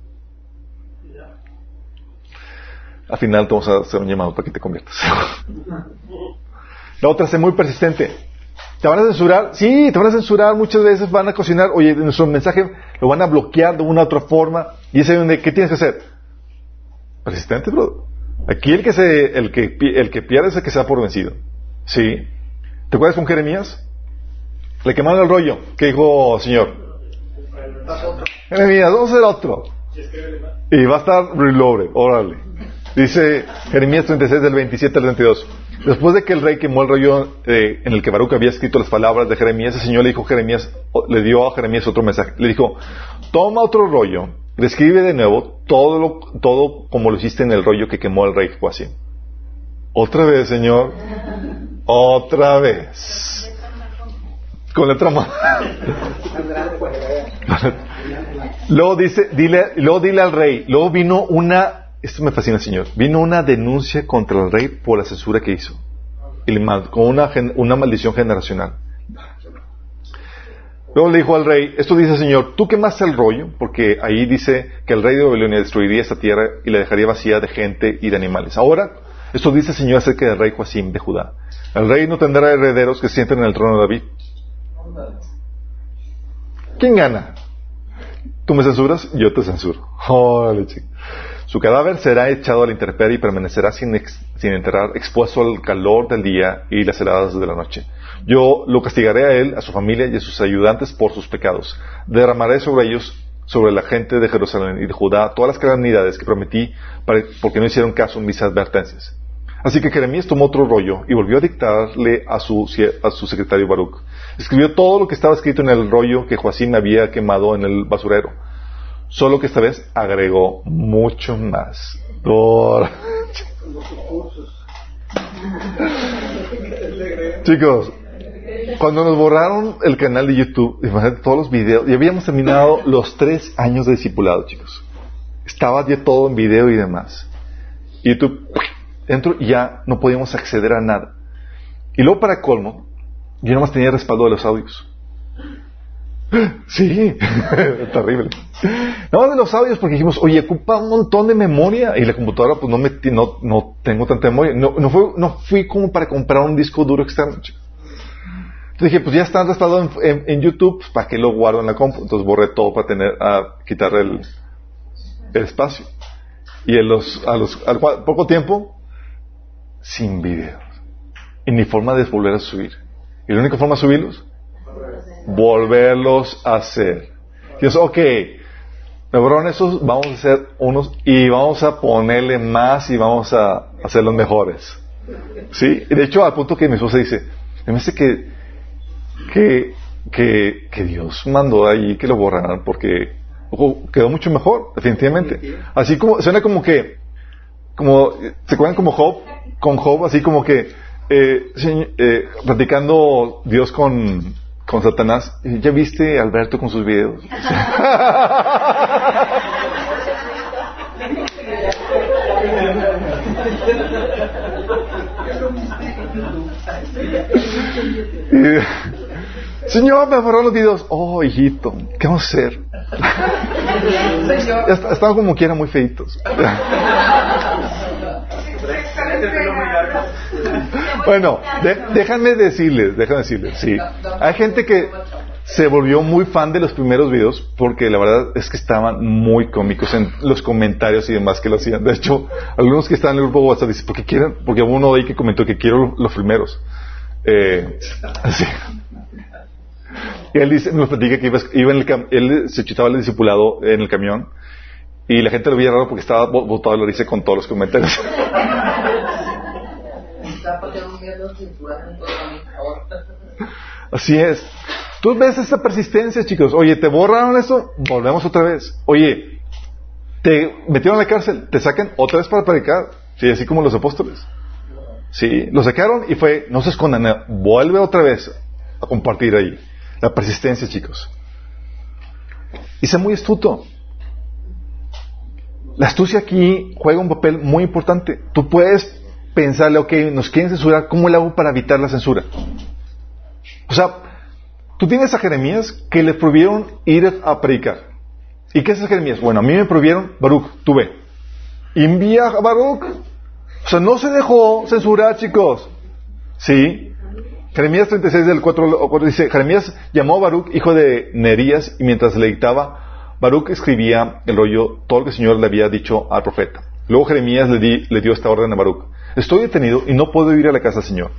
B: al final te vamos a hacer un llamado para que te conviertas. La otra, es muy persistente. ¿Te van a censurar? Sí, te van a censurar. Muchas veces van a cocinar. Oye, nuestro mensaje lo van a bloquear de una u otra forma. Y es donde, ¿qué tienes que hacer? Persistente, bro. Aquí el que, se, el, que, el que pierde es el que se da por vencido. Sí. ¿Te acuerdas con Jeremías? Le quemaron el rollo. ¿Qué dijo Señor? Jeremías, vamos a hacer otro. Y va a estar reloaded. Órale. Dice Jeremías 36 del 27 al 32. Después de que el rey quemó el rollo eh, en el que Baruch había escrito las palabras de Jeremías, el Señor le dijo Jeremías, le dio a Jeremías otro mensaje. Le dijo, toma otro rollo, describe de nuevo todo, todo como lo hiciste en el rollo que quemó el rey Joacim. Otra vez, Señor. Otra vez. Con letra más. luego dice, dile, luego dile al rey. Luego vino una, esto me fascina, Señor. Vino una denuncia contra el rey por la censura que hizo. Con una, maldición generacional. Luego le dijo al rey, esto dice Señor, tú quemaste el rollo, porque ahí dice que el rey de Babilonia destruiría esta tierra y la dejaría vacía de gente y de animales. Ahora, esto dice Señor acerca del rey Joacim de Judá. El rey no tendrá herederos que sienten en el trono de David. ¿Quién gana? ¿Tú me censuras? Yo te censuro. Su cadáver será echado a la intemperie y permanecerá sin, sin enterrar, expuesto al calor del día y las heladas de la noche. Yo lo castigaré a él, a su familia y a sus ayudantes por sus pecados. Derramaré sobre ellos, sobre la gente de Jerusalén y de Judá, todas las calamidades que prometí porque no hicieron caso en mis advertencias. Así que Jeremías tomó otro rollo y volvió a dictarle a su, a su secretario Baruch. Escribió todo lo que estaba escrito en el rollo que Joacim había quemado en el basurero. Solo que esta vez agregó mucho más. Chicos, cuando nos borraron el canal de YouTube, imagínate todos los videos, y habíamos terminado los tres años de discipulado, chicos. Estaba ya todo en video y demás. Y YouTube, dentro ya no podíamos acceder a nada. Y luego para colmo, yo nomás tenía respaldo de los audios. Sí, terrible. Nada más de los audios porque dijimos, oye, ocupa un montón de memoria y la computadora pues no me, no, no tengo tanta memoria. No, no, fue, no fui como para comprar un disco duro externo. Entonces dije, pues ya está respaldado en, YouTube, pues, ¿para qué lo guardo en la compu? Entonces borré todo para tener, a quitar el, el espacio. Y en los, a los, al poco tiempo, sin videos. Y ni forma de volver a subir. Y la única forma de subirlos volverlos a hacer. Dios, ok, me esos, vamos a hacer unos y vamos a ponerle más y vamos a hacer los mejores. ¿Sí? Y de hecho, al punto que mi esposa dice, me parece que, que, que, que Dios mandó ahí que lo borraran porque quedó mucho mejor, definitivamente. Así como, suena como que, como, ¿se acuerdan como Job? Con Job, así como que, eh, eh, platicando Dios con, con Satanás. ¿Ya viste Alberto con sus videos? Señor, me borró los videos. Oh, hijito, ¿qué vamos a hacer? Estaban como quiera muy feitos. bueno, déjame decirles, déjame decirles, sí. Hay gente que se volvió muy fan de los primeros videos porque la verdad es que estaban muy cómicos en los comentarios y demás que lo hacían. De hecho, algunos que estaban en el grupo WhatsApp dicen, porque quieren, porque uno de ahí que comentó que quiero los primeros. Eh, Y él dice, nos platica que iba, en el él se chutaba el discipulado en el camión y la gente lo veía raro porque estaba botado lo dice con todos los comentarios. Así es. Tú ves esta persistencia, chicos. Oye, ¿te borraron eso? Volvemos otra vez. Oye, te metieron a la cárcel, te sacan otra vez para predicar. Sí, así como los apóstoles. Sí, lo sacaron y fue, no se escondan, vuelve otra vez a compartir ahí. La persistencia, chicos. Y sé muy astuto. La astucia aquí juega un papel muy importante. Tú puedes pensarle, ok, nos quieren censurar, ¿cómo le hago para evitar la censura? O sea, tú tienes a Jeremías que le prohibieron ir a predicar. ¿Y qué es Jeremías? Bueno, a mí me prohibieron, Baruch, tú ve. Envía a Baruch. O sea, no se dejó censurar, chicos. ¿Sí? Jeremías 36 del 4, dice, Jeremías llamó a Baruch, hijo de Nerías, y mientras le dictaba, Baruch escribía el rollo, todo lo que el Señor le había dicho al profeta. Luego Jeremías le, le dio esta orden a Baruch. Estoy detenido y no puedo ir a la casa del Señor.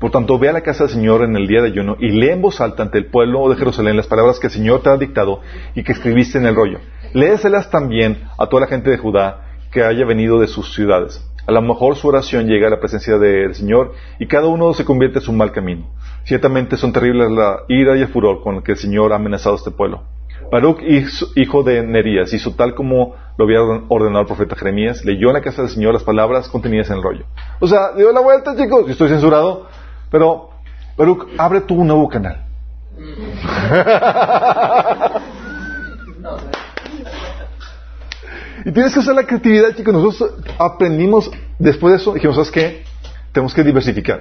B: Por tanto, ve a la casa del Señor en el día de ayuno y lee en voz alta ante el pueblo de Jerusalén las palabras que el Señor te ha dictado y que escribiste en el rollo. Léeselas también a toda la gente de Judá que haya venido de sus ciudades. A lo mejor su oración llega a la presencia del Señor y cada uno se convierte en su mal camino. Ciertamente son terribles la ira y el furor con que el Señor ha amenazado a este pueblo. Baruch, hijo de Nerías, hizo tal como lo había ordenado el profeta Jeremías, leyó en la casa del Señor las palabras contenidas en el rollo. O sea, dio la vuelta, chicos, estoy censurado, pero Baruch, abre tú un nuevo canal. y tienes que usar la creatividad, chicos. Nosotros aprendimos después de eso, dijimos, ¿sabes qué? Tenemos que diversificar.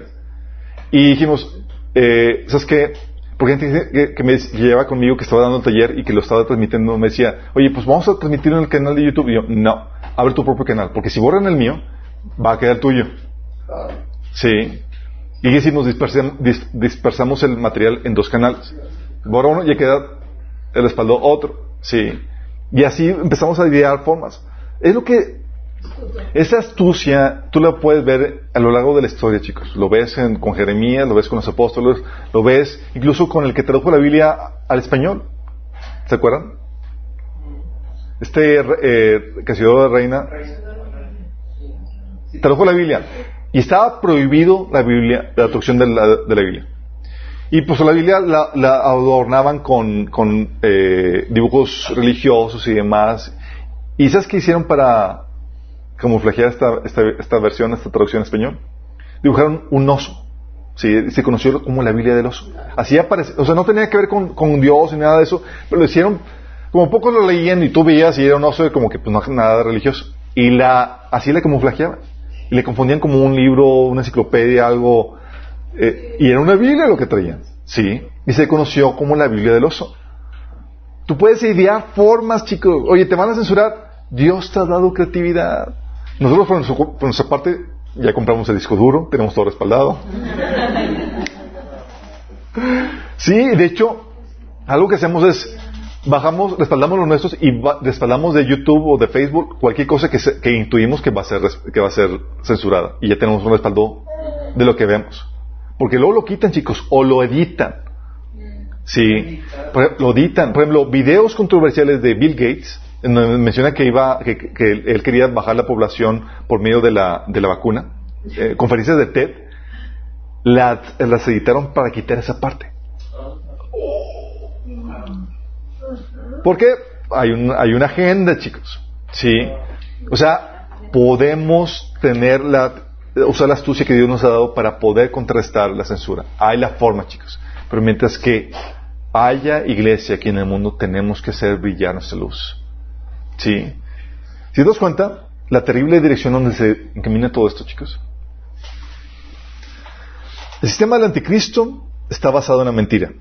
B: Y dijimos, eh, ¿sabes qué? Porque gente que, me lleva conmigo, que estaba dando un taller y que lo estaba transmitiendo, me decía, oye, pues vamos a transmitir en el canal de YouTube. Y yo, no, abre tu propio canal, porque si borran el mío, va a quedar tuyo. Sí. Y si nos dispersamos, el material en dos canales. Borra uno y queda el espaldo otro. Sí. Y así empezamos a idear formas. Es lo que esa astucia tú la puedes ver a lo largo de la historia, chicos. Lo ves con Jeremías, lo ves con los apóstoles, lo ves incluso con el que tradujo la Biblia al español. ¿Se acuerdan? Este eh, de reina tradujo la Biblia y estaba prohibido la Biblia, la traducción de la, Biblia. Y pues la Biblia la, adornaban con, eh, dibujos religiosos y demás. ¿Y sabes qué hicieron para camuflajear esta, esta, esta versión, esta traducción en español. Dibujaron un oso. Sí, se conoció como la Biblia del oso. Así aparece, o sea, no tenía que ver con, con Dios ni nada de eso, pero lo hicieron, como pocos lo leían y tú veías y era un oso como que pues no nada religioso. Y la, así la camuflajeaban. Y le confundían como un libro, una enciclopedia, algo, eh, y era una Biblia lo que traían. Sí, y se conoció como la Biblia del oso. Tú puedes idear formas, chicos. Oye, te van a censurar. Dios te ha dado creatividad. Nosotros por, nuestra parte ya compramos el disco duro, tenemos todo respaldado. Sí, de hecho, algo que hacemos es bajamos, respaldamos los nuestros y respaldamos de YouTube o de Facebook cualquier cosa que, que, intuimos que va a ser que va a ser censurada y ya tenemos un respaldo de lo que vemos. Porque luego lo quitan, chicos, o lo editan. Sí, lo editan. Por ejemplo, videos controversiales de Bill Gates menciona que iba, que, él quería bajar la población por medio de la, de la vacuna. Eh, conferencias de TED las, editaron para quitar esa parte. Porque hay, un, hay una agenda, chicos. Sí. O sea, podemos tener la, usar la astucia que Dios nos ha dado para poder contrarrestar la censura. Hay la forma, chicos. Pero mientras que haya iglesia aquí en el mundo, tenemos que hacer brillar nuestra luz. Sí. Si te das cuenta, la terrible dirección donde se encamina todo esto, chicos. El sistema del anticristo está basado en la mentira.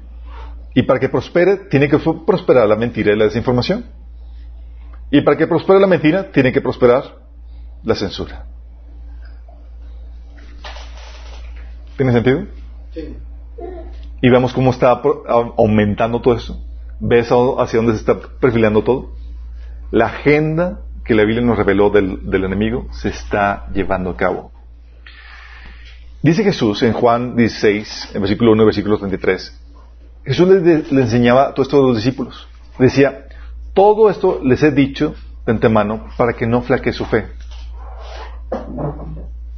B: Y para que prospere, tiene que prosperar la mentira y la desinformación. Y para que prospere la mentira, tiene que prosperar la censura. ¿Tiene sentido? Sí. Y vemos cómo está aumentando todo eso. ¿Ves hacia dónde se está perfilando todo? La agenda que la Biblia nos reveló del, enemigo se está llevando a cabo. Dice Jesús en Juan 16, en versículo 1 y versículo 33, Jesús le, enseñaba todo esto a los discípulos. Decía, todo esto les he dicho de antemano para que no flaquee su fe.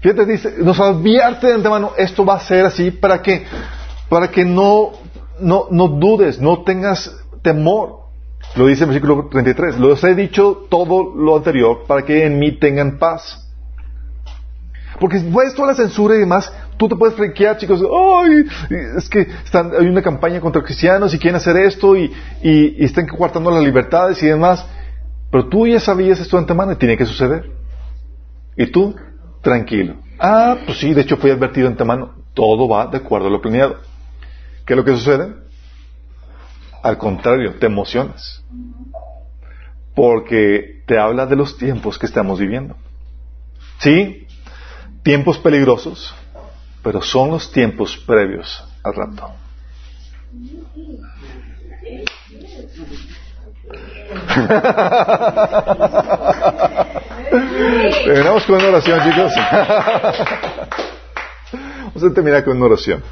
B: Fíjate, dice, nos advierte de antemano, esto va a ser así para que, para que no, no, no dudes, no tengas temor. Lo dice en versículo 33. Los he dicho todo lo anterior para que en mí tengan paz. Porque después toda la censura y demás, tú te puedes franquear, chicos. ¡Ay! Es que están, hay una campaña contra cristianos y quieren hacer esto y, y, están coartando las libertades y demás. Pero tú ya sabías esto de antemano y tiene que suceder. Y tú, tranquilo. Ah, pues sí, de hecho fui advertido de antemano. Todo va de acuerdo a lo planeado. ¿Qué es lo que sucede? Al contrario, te emocionas. Porque te habla de los tiempos que estamos viviendo. Sí, tiempos peligrosos, pero son los tiempos previos al rapto. Terminamos con una oración, chicos. Vamos a terminar con una oración.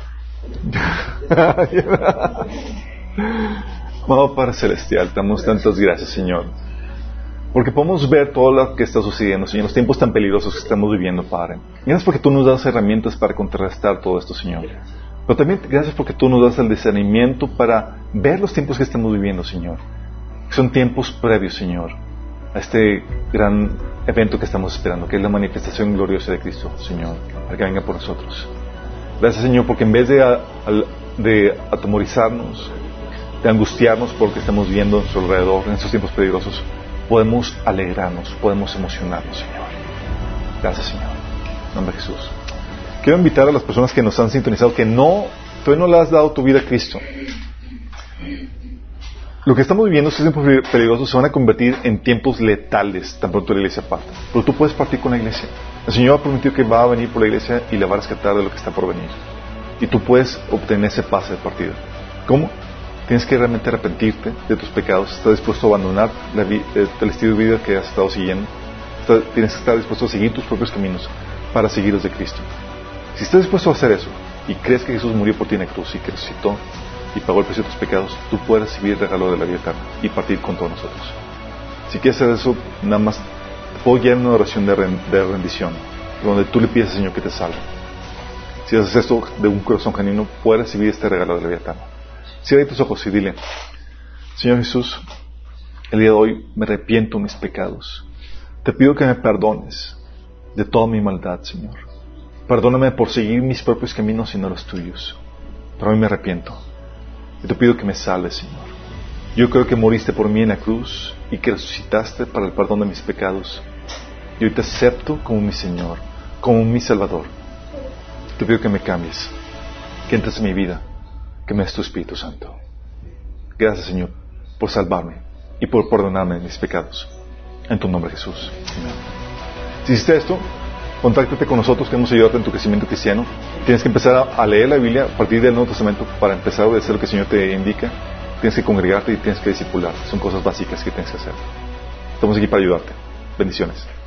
B: Amado Padre Celestial, te damos tantas gracias, Señor. Porque podemos ver todo lo que está sucediendo, Señor, los tiempos tan peligrosos que estamos viviendo, Padre. Gracias porque tú nos das herramientas para contrarrestar todo esto, Señor. Pero también gracias porque tú nos das el discernimiento para ver los tiempos que estamos viviendo, Señor. Son tiempos previos, Señor, a este gran evento que estamos esperando, que es la manifestación gloriosa de Cristo, Señor, para que venga por nosotros. Gracias, Señor, porque en vez de, de atemorizarnos, de angustiarnos por lo que estamos viendo a nuestro alrededor en estos tiempos peligrosos, podemos alegrarnos, podemos emocionarnos, Señor. Gracias, Señor. Nombre Jesús. Quiero invitar a las personas que nos han sintonizado que no, todavía no le has dado tu vida a Cristo lo que estamos viviendo, estos tiempos peligrosos, se van a convertir en tiempos letales tan pronto la iglesia parte. Pero tú puedes partir con la iglesia. El Señor ha prometido que va a venir por la iglesia y la va a rescatar de lo que está por venir. Y tú puedes obtener ese pase de partida. ¿Cómo? Tienes que realmente arrepentirte de tus pecados. Estás dispuesto a abandonar eh, el estilo de vida que has estado siguiendo. tienes que estar dispuesto a seguir tus propios caminos para seguir los de Cristo. Si estás dispuesto a hacer eso y crees que Jesús murió por ti en la cruz y que resucitó y pagó el precio de tus pecados, tú puedes recibir el regalo de la vida eterna y partir con todos nosotros. Si quieres hacer eso, nada más te puedo guiar en una oración de, rendición, donde tú le pides al Señor que te salve. Si haces esto de un corazón genuino, puedes recibir este regalo de la vida eterna. Cierra tus ojos y dile, Señor Jesús, el día de hoy me arrepiento de mis pecados. Te pido que me perdones de toda mi maldad, Señor. Perdóname por seguir mis propios caminos y no los tuyos. Pero hoy me arrepiento. Y te pido que me salves, Señor. Yo creo que moriste por mí en la cruz y que resucitaste para el perdón de mis pecados. Y hoy te acepto como mi Señor, como mi Salvador. Te pido que me cambies, que entres en mi vida, que me des tu Espíritu Santo. Gracias, Señor, por salvarme y por perdonarme mis pecados. En tu nombre, Jesús. Amén. Si hiciste esto, contáctate con nosotros, queremos ayudarte en tu crecimiento cristiano. Tienes que empezar a, leer la Biblia a partir del Nuevo Testamento para empezar a obedecer lo que el Señor te indica. Tienes que congregarte y tienes que discipular. Son cosas básicas que tienes que hacer. Estamos aquí para ayudarte. Bendiciones.